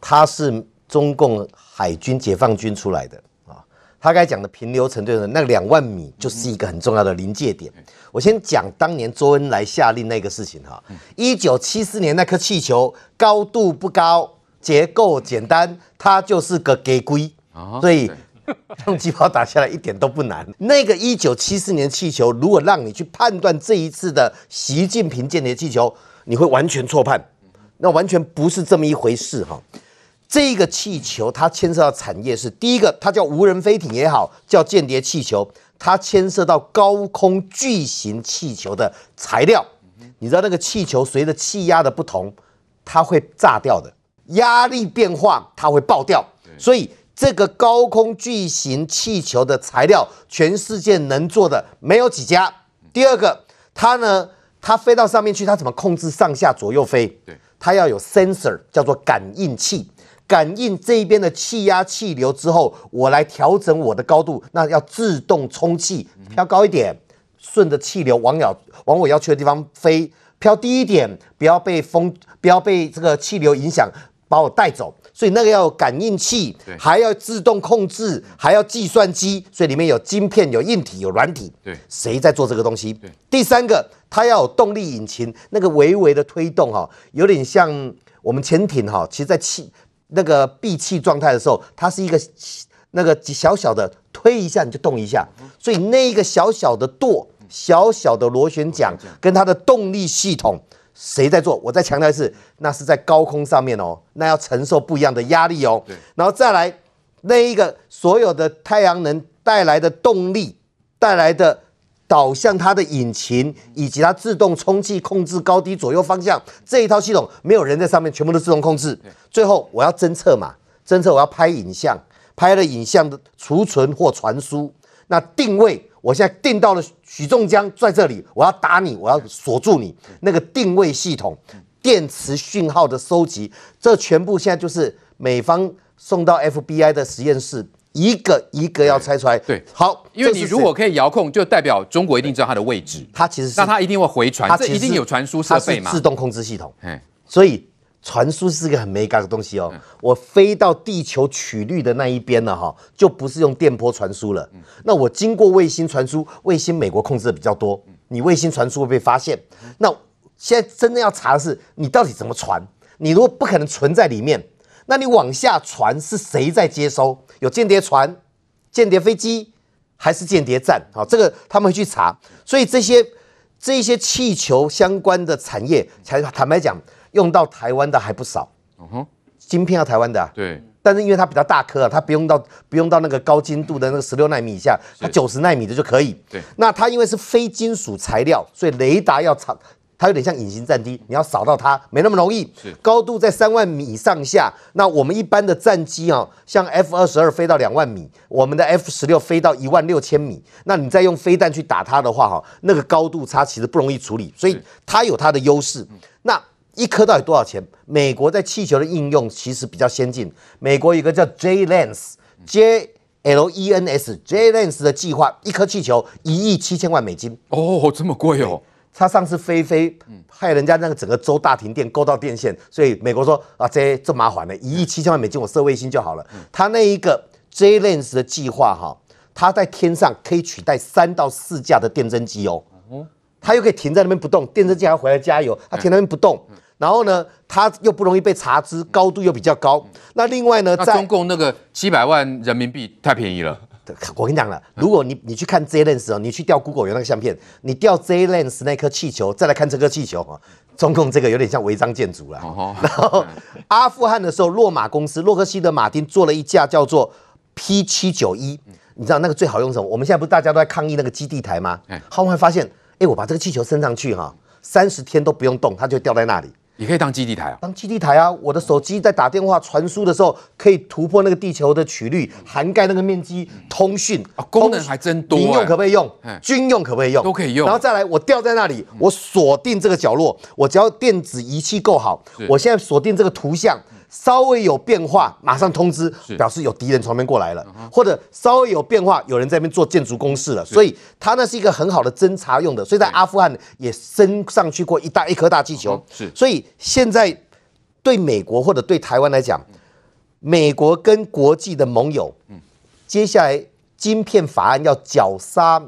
他是中共海军解放军出来的啊。他刚才讲的平流层对的那两万米，就是一个很重要的临界点。我先讲当年周恩来下令那个事情哈。一九七四年那颗气球高度不高，结构简单，它就是个给龟，所以。用机炮打下来一点都不难。那个一九七四年气球，如果让你去判断这一次的习近平间谍气球，你会完全错判。那完全不是这么一回事哈。这个气球它牵涉到产业是第一个，它叫无人飞艇也好，叫间谍气球，它牵涉到高空巨型气球的材料。你知道那个气球随着气压的不同，它会炸掉的，压力变化它会爆掉，所以。这个高空巨型气球的材料，全世界能做的没有几家。第二个，它呢，它飞到上面去，它怎么控制上下左右飞？对，它要有 sensor，叫做感应器，感应这一边的气压、气流之后，我来调整我的高度。那要自动充气，飘高一点，顺着气流往要往我要去的地方飞；飘低一点，不要被风，不要被这个气流影响，把我带走。所以那个要有感应器，还要自动控制，还要计算机，所以里面有晶片、有硬体、有软体。对，谁在做这个东西？第三个，它要有动力引擎，那个微微的推动哈，有点像我们潜艇哈。其实，在气那个闭气状态的时候，它是一个那个小小的推一下你就动一下，所以那一个小小的舵、小小的螺旋桨跟它的动力系统。谁在做？我再强调一次，那是在高空上面哦，那要承受不一样的压力哦。对。然后再来那一个所有的太阳能带来的动力，带来的导向它的引擎，以及它自动充气控制高低左右方向这一套系统，没有人在上面，全部都自动控制。最后我要侦测嘛，侦测我要拍影像，拍了影像的储存或传输，那定位。我现在定到了许仲江在这里，我要打你，我要锁住你。那个定位系统、电磁讯号的收集，这全部现在就是美方送到 FBI 的实验室，一个一个要拆出来。对，好，因为你如果可以遥控，就代表中国一定知道它的位置。它其实是，那它一定会回传，它一定有传输设备嘛，自动控制系统。所以。传输是一个很美感的东西哦。我飞到地球曲率的那一边了哈，就不是用电波传输了。那我经过卫星传输，卫星美国控制的比较多，你卫星传输会被发现。那现在真的要查的是，你到底怎么传？你如果不可能存在里面，那你往下传是谁在接收？有间谍船、间谍飞机，还是间谍站？好，这个他们会去查。所以这些这些气球相关的产业，才坦白讲。用到台湾的还不少，嗯哼，晶片要台湾的啊，对，但是因为它比较大颗啊，它不用到不用到那个高精度的那个十六纳米以下，它九十纳米的就可以。对，那它因为是非金属材料，所以雷达要长，它有点像隐形战机，你要扫到它没那么容易。是，高度在三万米上下，那我们一般的战机啊，像 F 二十二飞到两万米，我们的 F 十六飞到一万六千米，那你再用飞弹去打它的话，哈，那个高度差其实不容易处理，所以它有它的优势。那一颗到底多少钱？美国在气球的应用其实比较先进。美国有一个叫 J Lens，J LENS JLens 的计划，一颗气球一亿七千万美金。哦，这么贵哦！他上次飞飞，害人家那个整个州大停电，勾到电线，所以美国说啊，这这麻烦了，一亿七千万美金，我设卫星就好了。他那一个 JLens 的计划哈，他在天上可以取代三到四架的电侦机哦，他又可以停在那边不动，电侦机还要回来加油，他停在那边不动。然后呢，它又不容易被查知，高度又比较高。那另外呢，在中共那个七百万人民币太便宜了。我跟你讲了，如果你你去看 J Lens 哦，你去调 Google 有那个相片，你调 J Lens 那颗气球，再来看这颗气球哈，中共这个有点像违章建筑了。然后阿富汗的时候，洛马公司洛克希德马丁做了一架叫做 P 七九一，你知道那个最好用什么？我们现在不是大家都在抗议那个基地台吗？后来发现，哎，我把这个气球升上去哈，三十天都不用动，它就掉在那里。你可以当基地台啊，当基地台啊！我的手机在打电话传输的时候，可以突破那个地球的曲率，涵盖那个面积，通讯啊，功能还真多。民用可不可以用？军用可不可以用？都可以用。然后再来，我吊在那里，我锁定这个角落，我只要电子仪器够好，我现在锁定这个图像。稍微有变化，马上通知，表示有敌人从那边过来了，或者稍微有变化，有人在那边做建筑工事了，所以它那是一个很好的侦察用的。所以在阿富汗也升上去过一大一颗大气球，是。所以现在对美国或者对台湾来讲，美国跟国际的盟友，接下来晶片法案要绞杀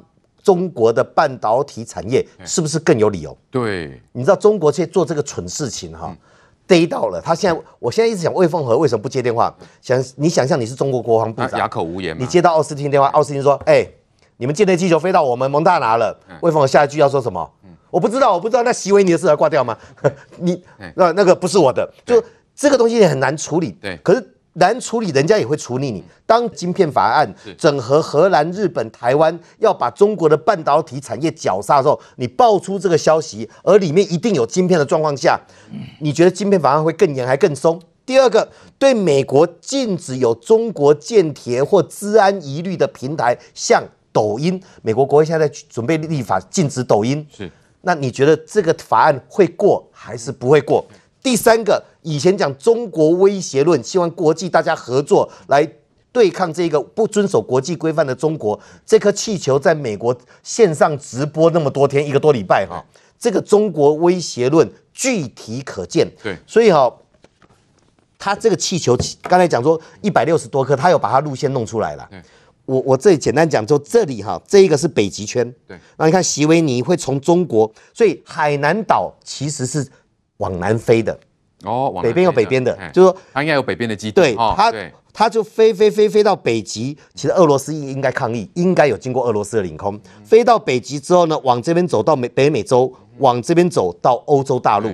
中国的半导体产业，是不是更有理由？对，你知道中国去做这个蠢事情哈。逮到了，他现在，我现在一直想魏凤和为什么不接电话？想你想象你是中国国防部长，哑口无言。你接到奥斯汀电话，奥斯汀说：“哎、欸，你们舰内气球飞到我们蒙大拿了。嗯”魏凤和下一句要说什么？嗯、我不知道，我不知道。那席维尼的事要挂掉吗？你那那个不是我的，就这个东西也很难处理。对，可是。难处理，人家也会处理你。当晶片法案整合荷兰、日本、台湾，要把中国的半导体产业绞杀的时候，你爆出这个消息，而里面一定有晶片的状况下，你觉得晶片法案会更严还更松？第二个，对美国禁止有中国间谍或治安疑虑的平台，像抖音，美国国会现在在准备立法禁止抖音。是，那你觉得这个法案会过还是不会过？第三个，以前讲中国威胁论，希望国际大家合作来对抗这个不遵守国际规范的中国。这颗气球在美国线上直播那么多天，一个多礼拜哈，这个中国威胁论具体可见。对，所以哈，他这个气球刚才讲说一百六十多颗，他有把它路线弄出来了。我我这里简单讲，就这里哈，这一个是北极圈。对，那你看席维尼会从中国，所以海南岛其实是。往南飞的。哦，北边有北边的，就是说它应该有北边的基地。对，它它就飞飞飞飞到北极，其实俄罗斯应该抗议，应该有经过俄罗斯的领空，飞到北极之后呢，往这边走到美北美洲，往这边走到欧洲大陆。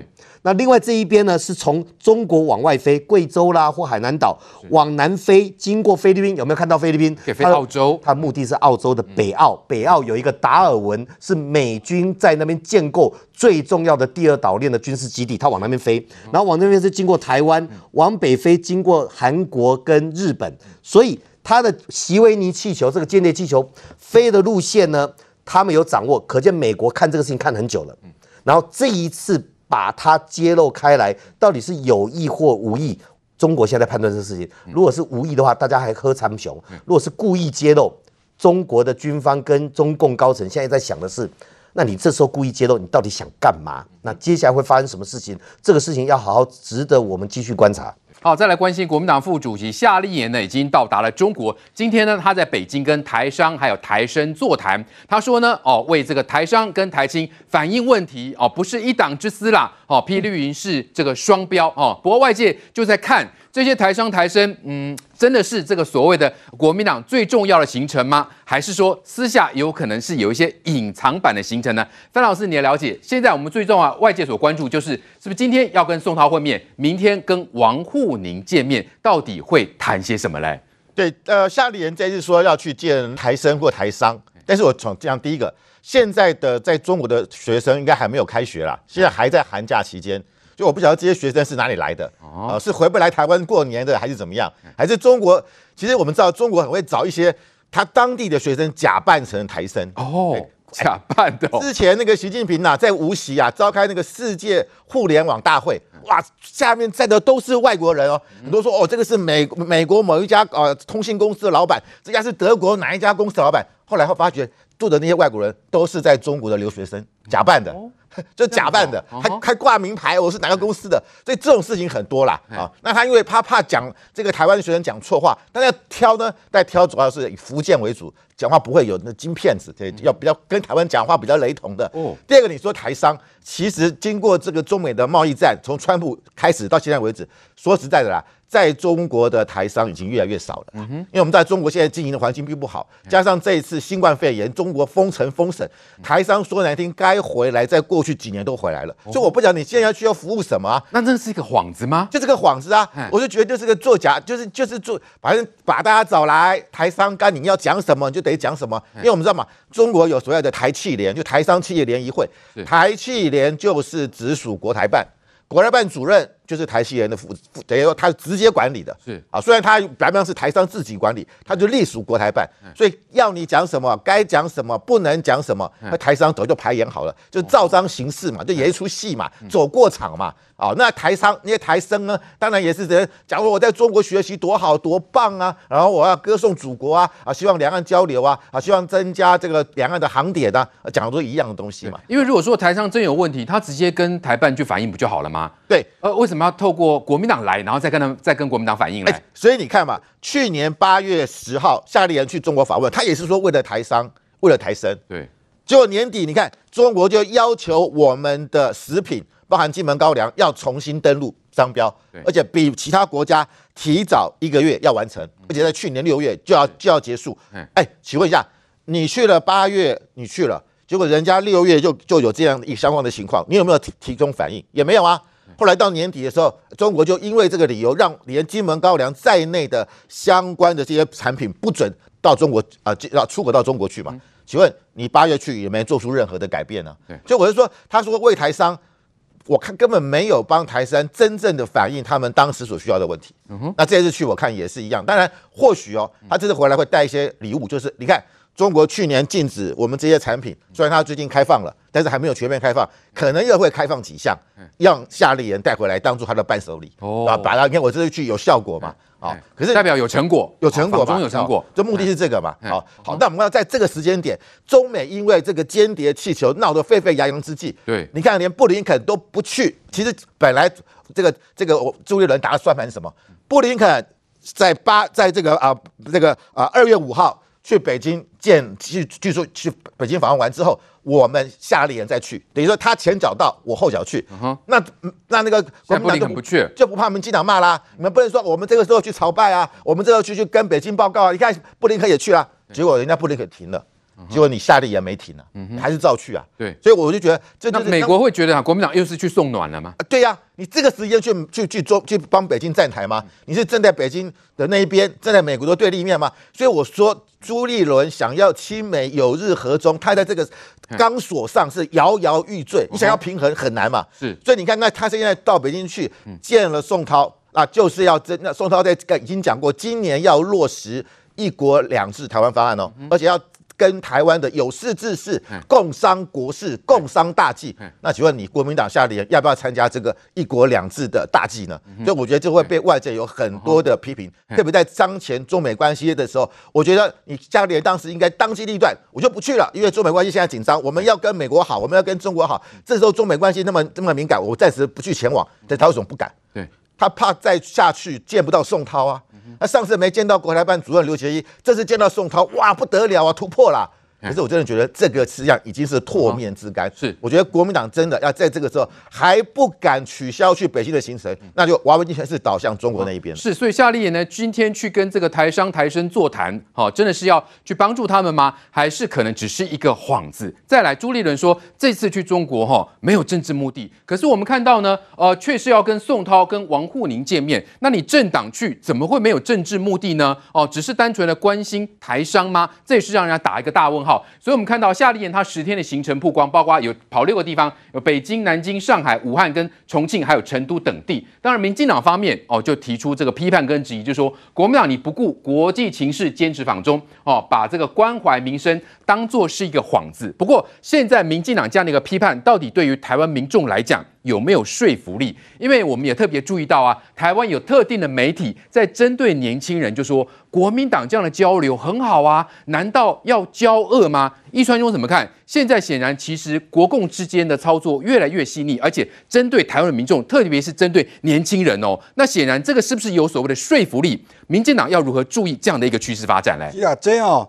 那另外这一边呢，是从中国往外飞，贵州啦或海南岛往南飞，经过菲律宾，有没有看到菲律宾？可以飞澳洲，它目的是澳洲的北澳。北澳有一个达尔文，是美军在那边建构最重要的第二岛链的军事基地，它往那边飞，然后往那边是经过台湾，往北飞经过韩国跟日本，所以它的席维尼气球这个间谍气球飞的路线呢，他们有掌握，可见美国看这个事情看很久了，然后这一次。把它揭露开来，到底是有意或无意？中国现在判断这个事情，如果是无意的话，大家还喝长熊；如果是故意揭露，中国的军方跟中共高层现在在想的是，那你这时候故意揭露，你到底想干嘛？那接下来会发生什么事情？这个事情要好好值得我们继续观察。好，再来关心国民党副主席夏立言呢，已经到达了中国。今天呢，他在北京跟台商还有台生座谈。他说呢，哦，为这个台商跟台青反映问题，哦，不是一党之私啦，哦，批绿营是这个双标，哦，不过外界就在看。这些台商台生，嗯，真的是这个所谓的国民党最重要的行程吗？还是说私下有可能是有一些隐藏版的行程呢？范老师，你的了解，现在我们最重要外界所关注就是，是不是今天要跟宋涛会面，明天跟王沪宁见面，到底会谈些什么嘞？对，呃，夏立言这次说要去见台生或台商，但是我从这样第一个，现在的在中国的学生应该还没有开学啦，现在还在寒假期间。就我不晓得这些学生是哪里来的啊、呃？是回不来台湾过年的，还是怎么样？还是中国？其实我们知道，中国很会找一些他当地的学生假扮成台生哦，假扮的、哦。之前那个习近平呐、啊，在无锡啊召开那个世界互联网大会，哇，下面站的都是外国人哦，很多说哦，这个是美美国某一家呃通信公司的老板，这家是德国哪一家公司的老板，后来会发觉住的那些外国人都是在中国的留学生，假扮的。哦 就假扮的，还还挂名牌，我是哪个公司的，所以这种事情很多啦啊。那他因为他怕讲这个台湾学生讲错话，但要挑呢，但挑主要是以福建为主，讲话不会有那金片子，对，要比较跟台湾讲话比较雷同的。哦。第二个，你说台商，其实经过这个中美的贸易战，从川普开始到现在为止，说实在的啦。在中国的台商已经越来越少了，嗯哼，因为我们在中国现在经营的环境并不好，加上这一次新冠肺炎，中国封城封省，台商说难听，该回来，在过去几年都回来了，所以我不讲你现在要需要服务什么啊？那这是一个幌子吗？就是个幌子啊！我就觉得就是个作假，就是就是做，反正把大家找来，台商该你要讲什么你就得讲什么，因为我们知道嘛，中国有所谓的台企联，就台商企业联谊会，台企联就是直属国台办，国台办主任。就是台西人的负负，等于说他直接管理的，是。啊，虽然他表面上是台商自己管理，他就隶属国台办，所以要你讲什么，该讲什么，不能讲什么，那台商早就排演好了，就照章行事嘛，就演一出戏嘛，走过场嘛，啊，那台商那些台生呢，当然也是人，假如我在中国学习多好多棒啊，然后我要歌颂祖国啊，啊，希望两岸交流啊，啊，希望增加这个两岸的航点啊，讲的都一样的东西嘛。因为如果说台商真有问题，他直接跟台办去反映不就好了吗？对，呃，为什么要透过国民党来，然后再跟他们再跟国民党反映来？所以你看嘛，去年八月十号，夏立言去中国访问，他也是说为了台商，为了台生。对，结果年底你看，中国就要求我们的食品，包含金门高粱，要重新登录商标，而且比其他国家提早一个月要完成，而且在去年六月就要就要结束。哎，请问一下，你去了八月，你去了，结果人家六月就就有这样一相关的情况，你有没有提提供反应？也没有啊。后来到年底的时候，中国就因为这个理由，让连金门高粱在内的相关的这些产品不准到中国啊，要出口到中国去嘛？请问你八月去也没有做出任何的改变呢？所以我就说，他说为台商，我看根本没有帮台商真正的反映他们当时所需要的问题。嗯那这次去我看也是一样。当然，或许哦，他这次回来会带一些礼物，就是你看。中国去年禁止我们这些产品，虽然他最近开放了，但是还没有全面开放，可能又会开放几项，让夏利人带回来当做他的伴手礼，哦，啊，把它，你看我这次去有效果嘛，啊，可是代表有成果，有成果嘛，有成果，就目的是这个嘛，好，好，那我们要在这个时间点，中美因为这个间谍气球闹得沸沸扬扬之际，对，你看连布林肯都不去，其实本来这个这个朱立伦打的算盘是什么？布林肯在八，在这个啊这个啊二月五号。去北京见，去据说去北京访问完之后，我们夏立言再去，等于说他前脚到，我后脚去。Uh. 那那那个国民党就不去，就不怕民进党骂啦。你们不能说我们这个时候去朝拜啊，我们这个时候去去跟北京报告啊。你看布林肯也去了，结果人家布林肯停了。结果你夏立言没停啊，嗯、还是照去啊？对，所以我就觉得这就是那美国会觉得啊，国民党又是去送暖了吗？啊，对呀、啊，你这个时间去去去做去帮北京站台吗？你是站在北京的那一边，站在美国的对立面吗？所以我说朱立伦想要亲美有日和中，他在这个钢索上是摇摇欲坠，你想要平衡很难嘛？是，所以你看，那他现在到北京去见了宋涛啊，就是要真那宋涛在已经讲过，今年要落实一国两制台湾方案哦，而且要。跟台湾的有识之士共商国事，共商大计。那请问你国民党下联要不要参加这个一国两制的大计呢？所以我觉得就会被外界有很多的批评，特别在当前中美关系的时候，我觉得你夏立言当时应该当机立断，我就不去了，因为中美关系现在紧张，我们要跟美国好，我们要跟中国好。这时候中美关系那么那么敏感，我暂时不去前往，但他为什么不敢？对，他怕再下去见不到宋涛啊。那上次没见到国台办主任刘学一，这次见到宋涛，哇，不得了啊，突破了。可是我真的觉得这个实际上已经是唾面之干。是，我觉得国民党真的要在这个时候还不敢取消去北京的行程，那就完完全全是倒向中国那一边。是，所以夏立言呢，今天去跟这个台商台生座谈，好，真的是要去帮助他们吗？还是可能只是一个幌子？再来，朱立伦说这次去中国哈没有政治目的，可是我们看到呢，呃，却是要跟宋涛跟王沪宁见面。那你政党去怎么会没有政治目的呢？哦，只是单纯的关心台商吗？这也是让人家打一个大问号。所以，我们看到夏立言他十天的行程曝光，包括有跑六个地方，有北京、南京、上海、武汉跟重庆，还有成都等地。当然，民进党方面哦就提出这个批判跟质疑，就说国民党你不顾国际情势，坚持访中哦，把这个关怀民生当作是一个幌子。不过，现在民进党这样的一个批判，到底对于台湾民众来讲，有没有说服力？因为我们也特别注意到啊，台湾有特定的媒体在针对年轻人就说，国民党这样的交流很好啊，难道要交恶吗？一川兄怎么看？现在显然其实国共之间的操作越来越细腻，而且针对台湾的民众，特别是针对年轻人哦，那显然这个是不是有所谓的说服力？民进党要如何注意这样的一个趋势发展呢？是啊，这哦，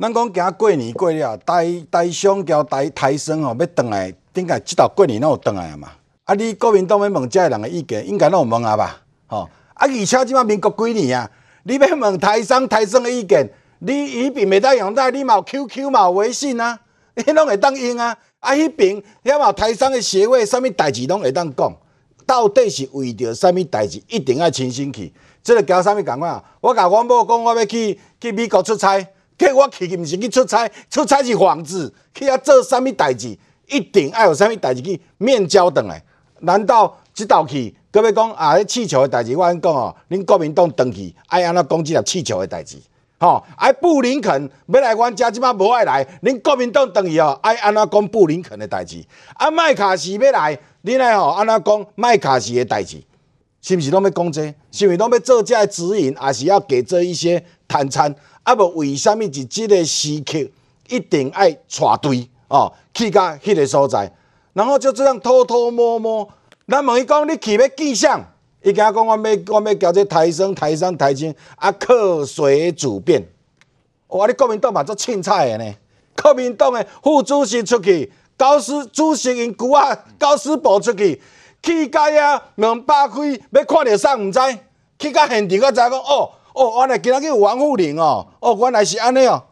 咱讲今过年过了，台台商交台台生哦，要回来。应该这道过年拢有回来啊嘛？啊，你国民党要问这人的意见，应该拢有问啊吧？吼、啊，而且即马民国几年啊？你要问台商台商的意见，你迄边袂当用在，你嘛有 QQ 嘛有微信啊，你拢会当用啊？啊，迄边遐嘛台商的协会，啥物代志拢会当讲，到底是为着啥物代志，一定要亲身去。这个交啥物讲啊？我甲阮某讲，我要去去美国出差，结果我去毋是去出差，出差是幌子，去遐做啥物代志？一定爱有啥物代志去面交转来？难道即道去，阁要讲啊？迄气球的代志，我安讲哦，恁国民党转去爱安怎讲即个气球的代志？吼，爱布林肯要来阮遮，即马无爱来，恁国民党转去哦，爱安怎讲布林肯的代志？啊，麦卡锡要来，恁来吼安怎讲麦卡锡的代志？是毋是拢要讲这？是毋是拢要做这指引，还是要给这一些探餐？啊，无为虾米？是即个时刻一定爱带队？哦，去到迄个所在，然后就这样偷偷摸摸。咱问伊讲，你去要见啥？伊甲我讲，我要我要交这台生台商台青啊，客随主便。哇、你国民党嘛做凊彩的呢？国民党的副主席出去，高师主席因舅仔高斯堡出去，去到遐门百开，要看到啥毋知？去到现场我才讲，哦哦，原来今仔日有王沪宁哦，哦，原来是安尼哦，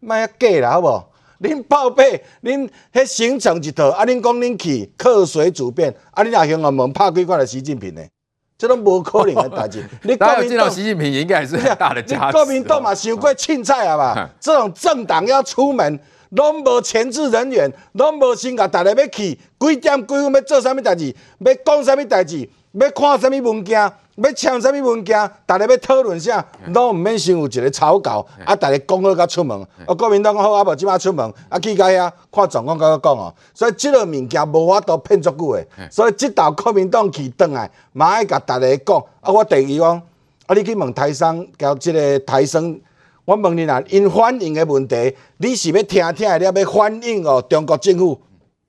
卖假啦，好无？恁报备，恁迄行程一套，啊，恁讲恁去客随主便，啊，恁若向个门拍几块来习近平呢？这都无可能的代志。你国民党习近平应该还是很大的。国民党嘛，想过凊彩啊吧！这种政党要出门，拢无前置人员，拢无先甲大家要去几点几分要做啥物代志，要讲啥物代志，要看啥物物件。要签啥物文件，逐个要讨论啥，拢毋免先有一个草稿，啊，逐个讲好甲出门。啊，国民党讲好啊，无即摆出门，啊，去到遐看状况，甲我讲哦。所以即个物件无法度骗足久诶。所以即道国民党去转来，嘛爱甲逐个讲。啊，我第二讲，啊，你去问台商，交即个台生，我问你啦，因反映诶问题，你是要听听了要反映哦中国政府？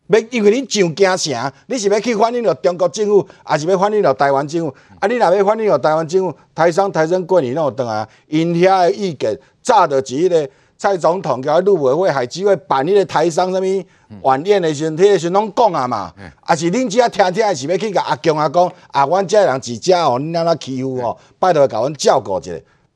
要因为你上京城，你是要去反映了中国政府，还是要反映了台湾政府？啊，你若要反映了台湾政府，台商台商过年拢有倒来，因遐的意见，早着是迄个蔡总统甲陆委会海基会办迄个台商啥物晚宴的时阵，迄个时阵拢讲啊嘛，啊是恁遮听听，是要去甲阿强阿讲，啊，阮遮人一家哦，恁安怎欺负哦，拜托甲阮照顾一下。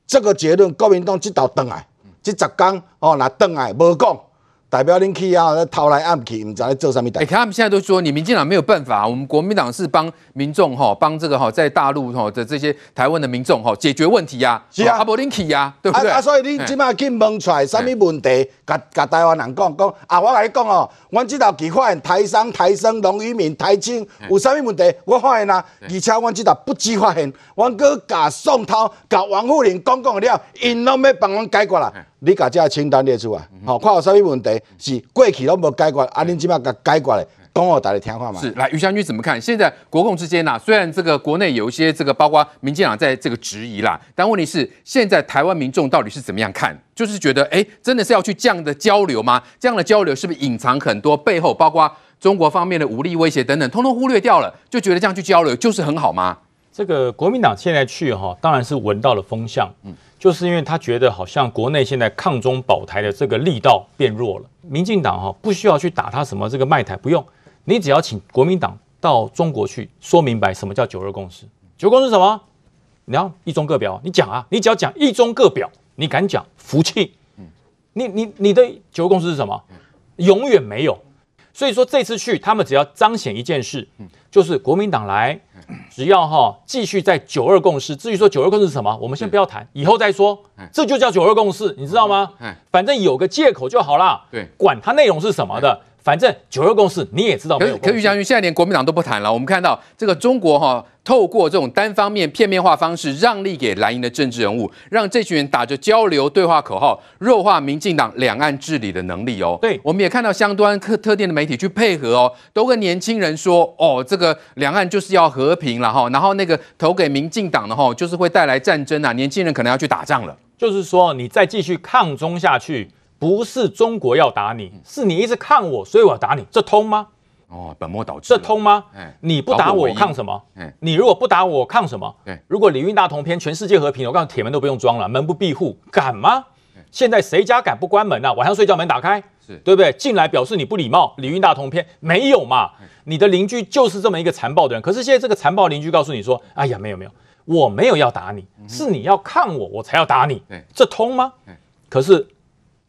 这个结论，国民党即道倒来，即十天哦，若倒来无讲。代表恁去啊，偷来暗去，唔知道做啥物代。哎，他们现在都说你民进党没有办法，我们国民党是帮民众哈，帮这个哈在大陆哈的这些台湾的民众哈解决问题呀。是啊，阿伯恁去呀，对不对？啊，所以你即马去问出来啥物问题，甲甲台湾人讲讲啊，我甲你讲哦，阮即道去发现台商、台生、农渔民、台青有啥物问题，我发现啊，而且阮即道不止发现，阮阁甲宋涛、甲王沪宁讲讲了，因拢要帮阮解决啦。你把这个清单列出来，好，看有啥物问题是过去都无解决，啊，恁即马甲解决咧，讲互大家听话嘛。是，来于将军怎么看？现在国共之间呐、啊，虽然这个国内有一些这个，包括民进党在这个质疑啦，但问题是，现在台湾民众到底是怎么样看？就是觉得，哎，真的是要去这样的交流吗？这样的交流是不是隐藏很多背后，包括中国方面的武力威胁等等，通通忽略掉了，就觉得这样去交流就是很好吗？这个国民党现在去哈，当然是闻到了风向，嗯。就是因为他觉得好像国内现在抗中保台的这个力道变弱了，民进党哈不需要去打他什么这个卖台，不用，你只要请国民党到中国去说明白什么叫九二共识。九二共识什么？你要一中各表，你讲啊，你只要讲一中各表，你敢讲服气？你你你的九二共识是什么？永远没有。所以说这次去，他们只要彰显一件事，就是国民党来，只要哈继续在九二共识。至于说九二共识是什么，我们先不要谈，以后再说。这就叫九二共识，你知道吗？反正有个借口就好了。对，管它内容是什么的，反正九二共识你也知道没有。可是于将军现在连国民党都不谈了。我们看到这个中国哈，透过这种单方面片面化方式让利给蓝营的政治人物，让这群人打着交流对话口号，弱化民进党两岸治理的能力哦。对，我们也看到相关特特定的媒体去配合哦，都跟年轻人说哦，这个两岸就是要和平了哈，然后那个投给民进党的哈，就是会带来战争啊，年轻人可能要去打仗了。就是说你再继续抗中下去。不是中国要打你，是你一直抗我，所以我要打你，这通吗？哦，本末倒置，这通吗？你不打我，我抗什么？你如果不打我，我抗什么？如果李运大同篇，全世界和平，我告诉你，铁门都不用装了，门不闭户，敢吗？现在谁家敢不关门啊？晚上睡觉门打开，是对不对？进来表示你不礼貌，李运大同篇没有嘛？你的邻居就是这么一个残暴的人。可是现在这个残暴邻居告诉你说：“哎呀，没有没有，我没有要打你，是你要抗我，我才要打你。”这通吗？可是。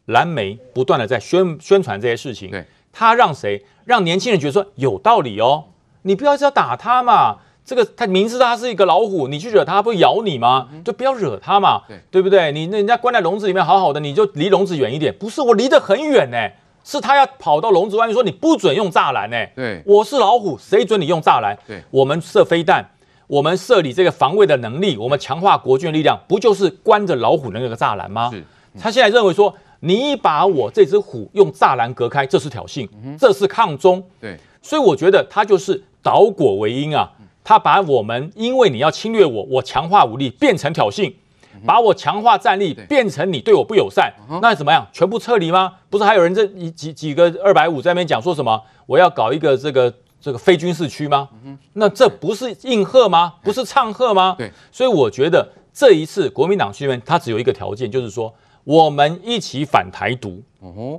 蓝媒不断的在宣宣传这些事情，对，他让谁让年轻人觉得说有道理哦，你不要要打他嘛，这个他明知道他是一个老虎，你去惹他，他不会咬你吗？就不要惹他嘛，对，对不对？你那人家关在笼子里面好好的，你就离笼子远一点。不是我离得很远呢，是他要跑到笼子外面说你不准用栅栏呢。对，我是老虎，谁准你用栅栏？对，我们射飞弹，我们设立这个防卫的能力，我们强化国军的力量，不就是关着老虎的那个栅栏吗？是，他现在认为说。你把我这只虎用栅栏隔开，这是挑衅，这是抗中。对，所以我觉得他就是倒果为因啊，他把我们因为你要侵略我，我强化武力变成挑衅，把我强化战力变成你对我不友善，那怎么样？全部撤离吗？不是还有人这一几几个二百五在那边讲说什么？我要搞一个这个这个非军事区吗？那这不是应和吗？不是唱和吗？对，所以我觉得这一次国民党这边他只有一个条件，就是说。我们一起反台独，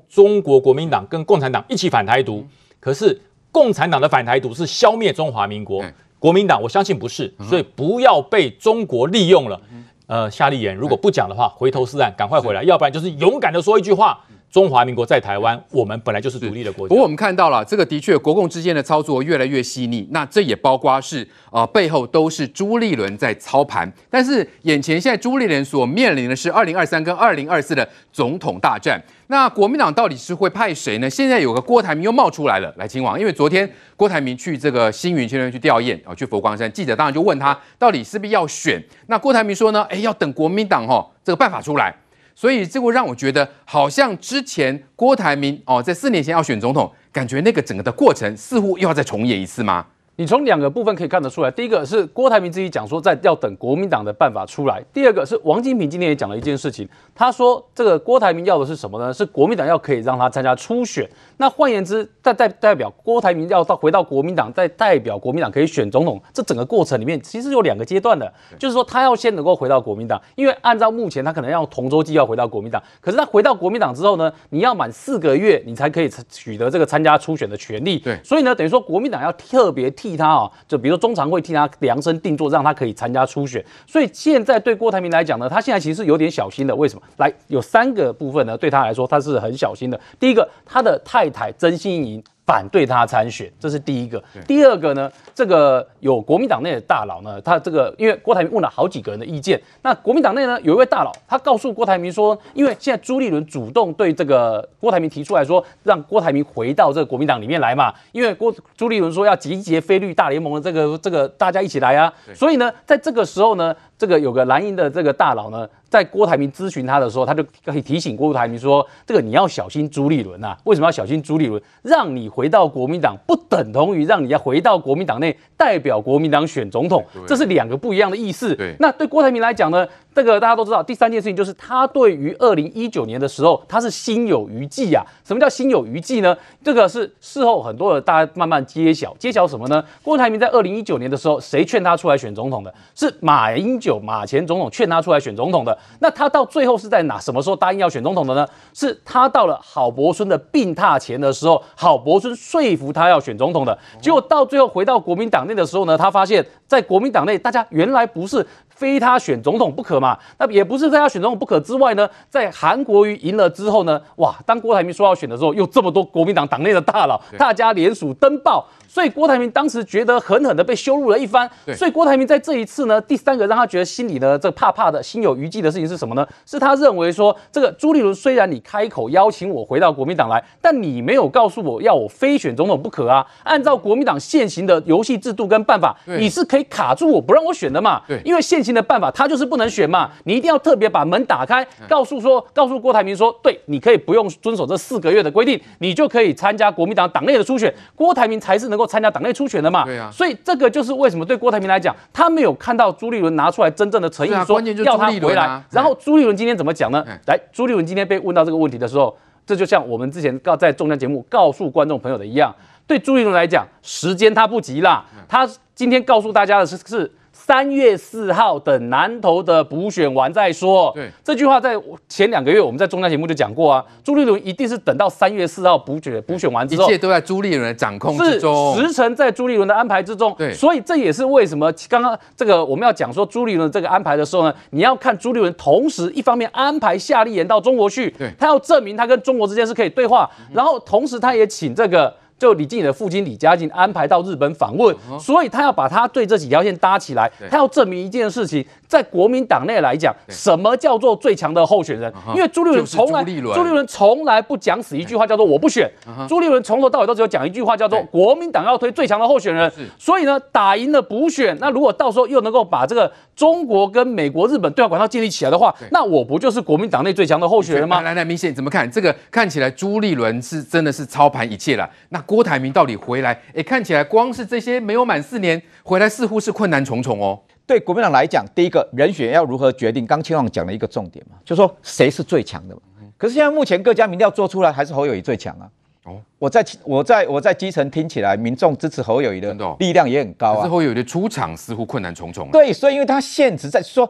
中国国民党跟共产党一起反台独。可是共产党的反台独是消灭中华民国，国民党我相信不是，所以不要被中国利用了。呃，夏立言如果不讲的话，回头是岸，赶快回来，要不然就是勇敢的说一句话。中华民国在台湾，我们本来就是独立的国家。不过我们看到了，这个的确国共之间的操作越来越细腻。那这也包括是啊、呃，背后都是朱立伦在操盘。但是眼前现在朱立伦所面临的是二零二三跟二零二四的总统大战。那国民党到底是会派谁呢？现在有个郭台铭又冒出来了，来亲王。因为昨天郭台铭去这个星云去那边去吊唁啊，去佛光山，记者当然就问他到底是不是要选。那郭台铭说呢，哎，要等国民党哈、哦、这个办法出来。所以这会让我觉得，好像之前郭台铭哦，在四年前要选总统，感觉那个整个的过程似乎又要再重演一次吗？你从两个部分可以看得出来，第一个是郭台铭自己讲说，在要等国民党的办法出来；第二个是王金平今天也讲了一件事情，他说这个郭台铭要的是什么呢？是国民党要可以让他参加初选。那换言之，代代代表郭台铭要到回到国民党，再代表国民党可以选总统，这整个过程里面其实有两个阶段的，就是说他要先能够回到国民党，因为按照目前他可能要同舟计要回到国民党，可是他回到国民党之后呢，你要满四个月，你才可以取得这个参加初选的权利。对，所以呢，等于说国民党要特别替他啊，就比如说中常会替他量身定做，让他可以参加初选。所以现在对郭台铭来讲呢，他现在其实是有点小心的。为什么？来，有三个部分呢，对他来说他是很小心的。第一个，他的太。太曾心莹反对他参选，这是第一个。第二个呢，这个有国民党内的大佬呢，他这个因为郭台铭问了好几个人的意见，那国民党内呢有一位大佬，他告诉郭台铭说，因为现在朱立伦主动对这个郭台铭提出来说，让郭台铭回到这个国民党里面来嘛，因为郭朱立伦说要集结非绿大联盟的这个这个大家一起来啊，所以呢，在这个时候呢，这个有个蓝营的这个大佬呢。在郭台铭咨询他的时候，他就可以提醒郭台铭说：“这个你要小心朱立伦呐，为什么要小心朱立伦？让你回到国民党，不等同于让你要回到国民党内代表国民党选总统，这是两个不一样的意思。那对郭台铭来讲呢？”这个大家都知道，第三件事情就是他对于二零一九年的时候，他是心有余悸啊。什么叫心有余悸呢？这个是事后很多的大家慢慢揭晓，揭晓什么呢？郭台铭在二零一九年的时候，谁劝他出来选总统的？是马英九马前总统劝他出来选总统的。那他到最后是在哪？什么时候答应要选总统的呢？是他到了郝柏村的病榻前的时候，郝柏村说服他要选总统的。结果到最后回到国民党内的时候呢，他发现，在国民党内大家原来不是非他选总统不可嘛。那也不是非他选总统不可之外呢，在韩国瑜赢了之后呢，哇，当郭台铭说要选的时候，又这么多国民党党内的大佬，大家联署登报。所以郭台铭当时觉得狠狠的被羞辱了一番。所以郭台铭在这一次呢，第三个让他觉得心里呢这怕怕的、心有余悸的事情是什么呢？是他认为说，这个朱立伦虽然你开口邀请我回到国民党来，但你没有告诉我要我非选总统不可啊。按照国民党现行的游戏制度跟办法，你是可以卡住我不让我选的嘛？对，因为现行的办法他就是不能选嘛。你一定要特别把门打开，告诉说，告诉郭台铭说，对，你可以不用遵守这四个月的规定，你就可以参加国民党党内的初选。郭台铭才是能够参加党内初选的嘛，对啊，所以这个就是为什么对郭台铭来讲，他没有看到朱立伦拿出来真正的诚意，说要他回来。然后朱立伦今天怎么讲呢？来，朱立伦今天被问到这个问题的时候，这就像我们之前告在中央节目告诉观众朋友的一样，对朱立伦来讲，时间他不急啦，他今天告诉大家的是是。三月四号等南投的补选完再说。对，这句话在前两个月我们在中央节目就讲过啊。朱立伦一定是等到三月四号补选补选完之后，一切都在朱立伦的掌控之中，是时程在朱立伦的安排之中。对，所以这也是为什么刚刚这个我们要讲说朱立伦这个安排的时候呢，你要看朱立伦同时一方面安排夏立言到中国去，对，他要证明他跟中国之间是可以对话，然后同时他也请这个。就李静的父亲李嘉靖安排到日本访问，所以他要把他对这几条线搭起来，他要证明一件事情，在国民党内来讲，什么叫做最强的候选人？因为朱立伦从来朱立伦从来不讲死一句话，叫做我不选。朱立伦从头到尾都只有讲一句话，叫做国民党要推最强的候选人。所以呢，打赢了补选，那如果到时候又能够把这个中国跟美国、日本对话管道建立起来的话，那我不就是国民党内最强的候选人吗？来来，明显怎么看？这个看起来朱立伦是真的是操盘一切了。那。郭台铭到底回来？哎，看起来光是这些没有满四年回来，似乎是困难重重哦。对国民党来讲，第一个人选要如何决定？刚青旺讲了一个重点嘛，就说谁是最强的嘛。可是现在目前各家民调做出来，还是侯友谊最强啊。哦，我在我在我在基层听起来，民众支持侯友谊的力量也很高啊。可是侯友谊的出场似乎困难重重。对，所以因为他现职在说，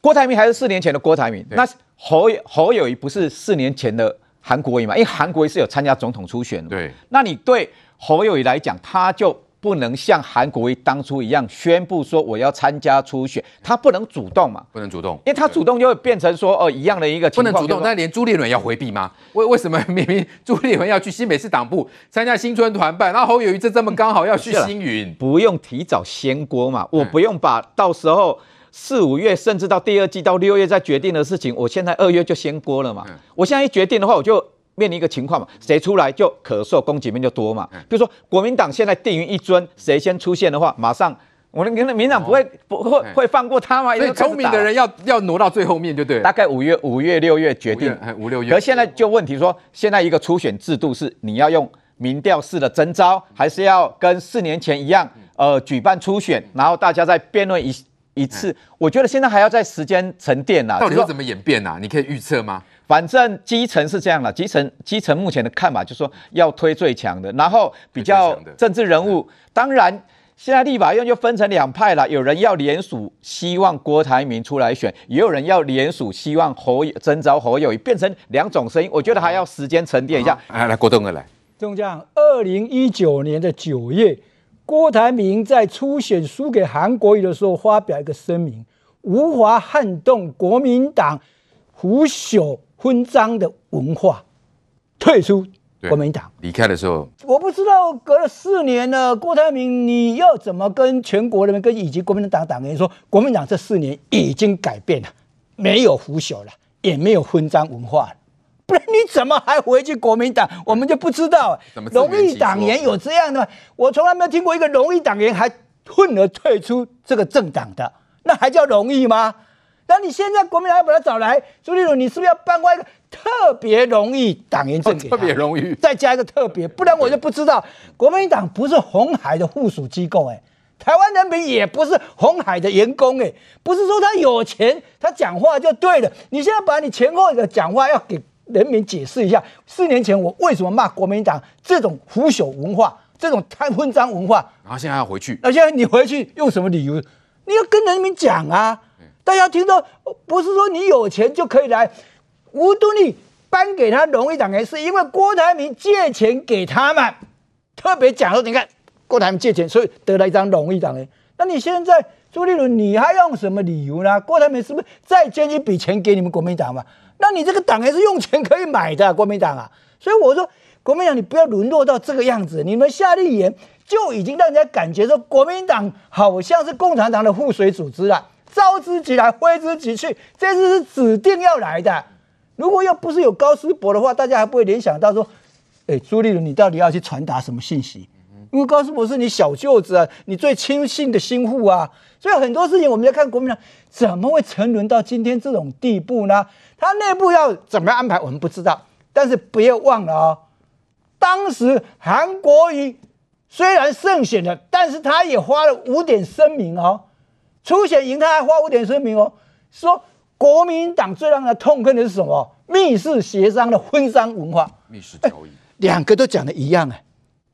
郭台铭还是四年前的郭台铭，那侯侯友谊不是四年前的。韩国瑜嘛，因为韩国瑜是有参加总统初选的。对，那你对侯友宜来讲，他就不能像韩国瑜当初一样宣布说我要参加初选，他不能主动嘛？不能主动，因为他主动就会变成说哦一样的一个情况。不能主动，那连朱立伦要回避吗？为为什么明明 朱立伦要去新北市党部参加新春团办，然后侯友宜这这么刚好要去新云，不用提早掀锅嘛？我不用把到时候。四五月，甚至到第二季到六月再决定的事情，我现在二月就先锅了嘛。我现在一决定的话，我就面临一个情况嘛，谁出来就可受供给面就多嘛。比如说国民党现在定于一尊，谁先出现的话，马上我们民民党不会不会会放过他吗？所以聪明的人要要挪到最后面就对了。大概五月五月六月决定，五六月。可现在就问题说，现在一个初选制度是你要用民调式的征召，还是要跟四年前一样，呃，举办初选，然后大家再辩论一。一次，我觉得现在还要在时间沉淀呐。到底会怎么演变呐？你可以预测吗？反正基层是这样了，基层基层目前的看法就是说要推最强的，然后比较政治人物。当然，现在立法院就分成两派了，有人要联署，希望郭台铭出来选，也有人要联署，希望侯征召侯友谊，变成两种声音。我觉得还要时间沉淀一下。来来，郭董哥来。中将，二零一九年的九月。郭台铭在初选输给韩国瑜的时候，发表一个声明，无法撼动国民党腐朽昏张的文化，退出国民党。离开的时候，我不知道隔了四年了，郭台铭你要怎么跟全国人民、跟以及国民党党员说，国民党这四年已经改变了，没有腐朽了，也没有昏张文化了。不然你怎么还回去国民党？我们就不知道。荣誉党员有这样的吗？我从来没有听过一个荣誉党员还混而退出这个政党的，那还叫荣誉吗？那你现在国民党要把他找来，朱立伦，你是不是要颁发一个特别荣誉党员证给他？特别荣誉，再加一个特别，不然我就不知道。国民党不是红海的附属机构，哎，台湾人民也不是红海的员工，哎，不是说他有钱，他讲话就对了。你现在把你前后的讲话要给。人民解释一下，四年前我为什么骂国民党这种腐朽文化、这种贪混张文化？然后现在要回去，那现在你回去用什么理由？你要跟人民讲啊！大家听到不是说你有钱就可以来。吴敦义颁给他荣誉党员，是因为郭台铭借钱给他们，特别讲说，你看郭台铭借钱，所以得了一张荣誉党员。那你现在朱立伦，你还用什么理由呢？郭台铭是不是再捐一笔钱给你们国民党嘛？那你这个党还是用钱可以买的，国民党啊。所以我说，国民党你不要沦落到这个样子。你们夏立言就已经让人家感觉说，国民党好像是共产党的附属组织了，召之即来，挥之即去，这次是指定要来的。如果要不是有高思博的话，大家还不会联想到说，哎，朱立伦，你到底要去传达什么信息？因为高思博是你小舅子啊，你最亲信的心腹啊，所以很多事情我们在看国民党怎么会沉沦到今天这种地步呢？他内部要怎么样安排，我们不知道。但是不要忘了哦，当时韩国瑜虽然胜选了，但是他也发了五点声明哦，初选赢他还发五点声明哦，说国民党最让他痛恨的是什么？密室协商的婚丧文化，密室交易，两个都讲的一样哎，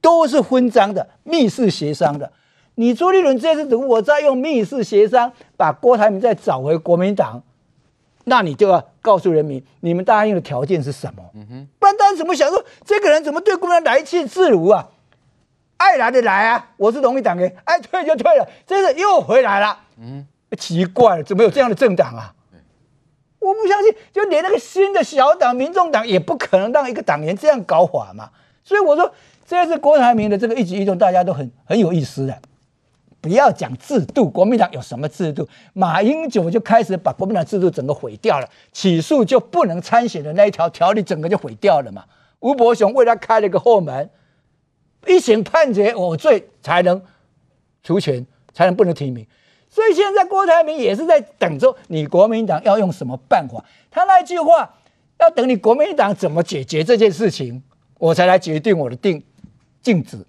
都是婚丧的密室协商的。你朱立伦这次如果再用密室协商把郭台铭再找回国民党，那你就要告诉人民，你们答应的条件是什么？不然大家怎么想说这个人怎么对国民党来去自如啊？爱来的来啊，我是荣誉党员，爱退就退了，这次又回来了。嗯，奇怪了，怎么有这样的政党啊？我不相信，就连那个新的小党民众党也不可能让一个党员这样搞法嘛。所以我说，这次郭台铭的这个一举一动，大家都很很有意思的。不要讲制度，国民党有什么制度？马英九就开始把国民党制度整个毁掉了，起诉就不能参选的那一条条例，整个就毁掉了嘛。吴伯雄为他开了个后门，一审判决我罪才能除权，才能不能提名。所以现在郭台铭也是在等着你国民党要用什么办法。他那句话要等你国民党怎么解决这件事情，我才来决定我的定静止。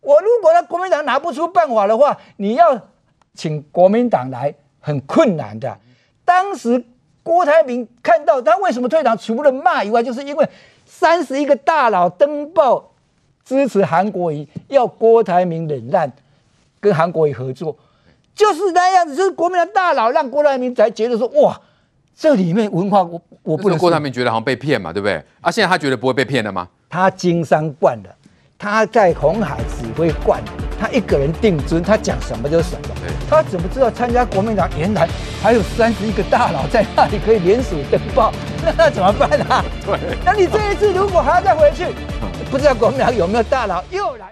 我如果让国民党拿不出办法的话，你要请国民党来很困难的。当时郭台铭看到他为什么退党，除了骂以外，就是因为三十一个大佬登报支持韩国瑜，要郭台铭忍让，跟韩国瑜合作，就是那样子。就是国民党大佬让郭台铭才觉得说，哇，这里面文化我我不能。郭台铭觉得好像被骗嘛，对不对？啊，现在他觉得不会被骗了吗？他经商惯了。他在红海指挥惯，他一个人定尊，他讲什么就是什么。他怎么知道参加国民党原来还有三十一个大佬在那里可以联署登报？那那怎么办啊？对，那你这一次如果还要再回去，不知道国民党有没有大佬又来？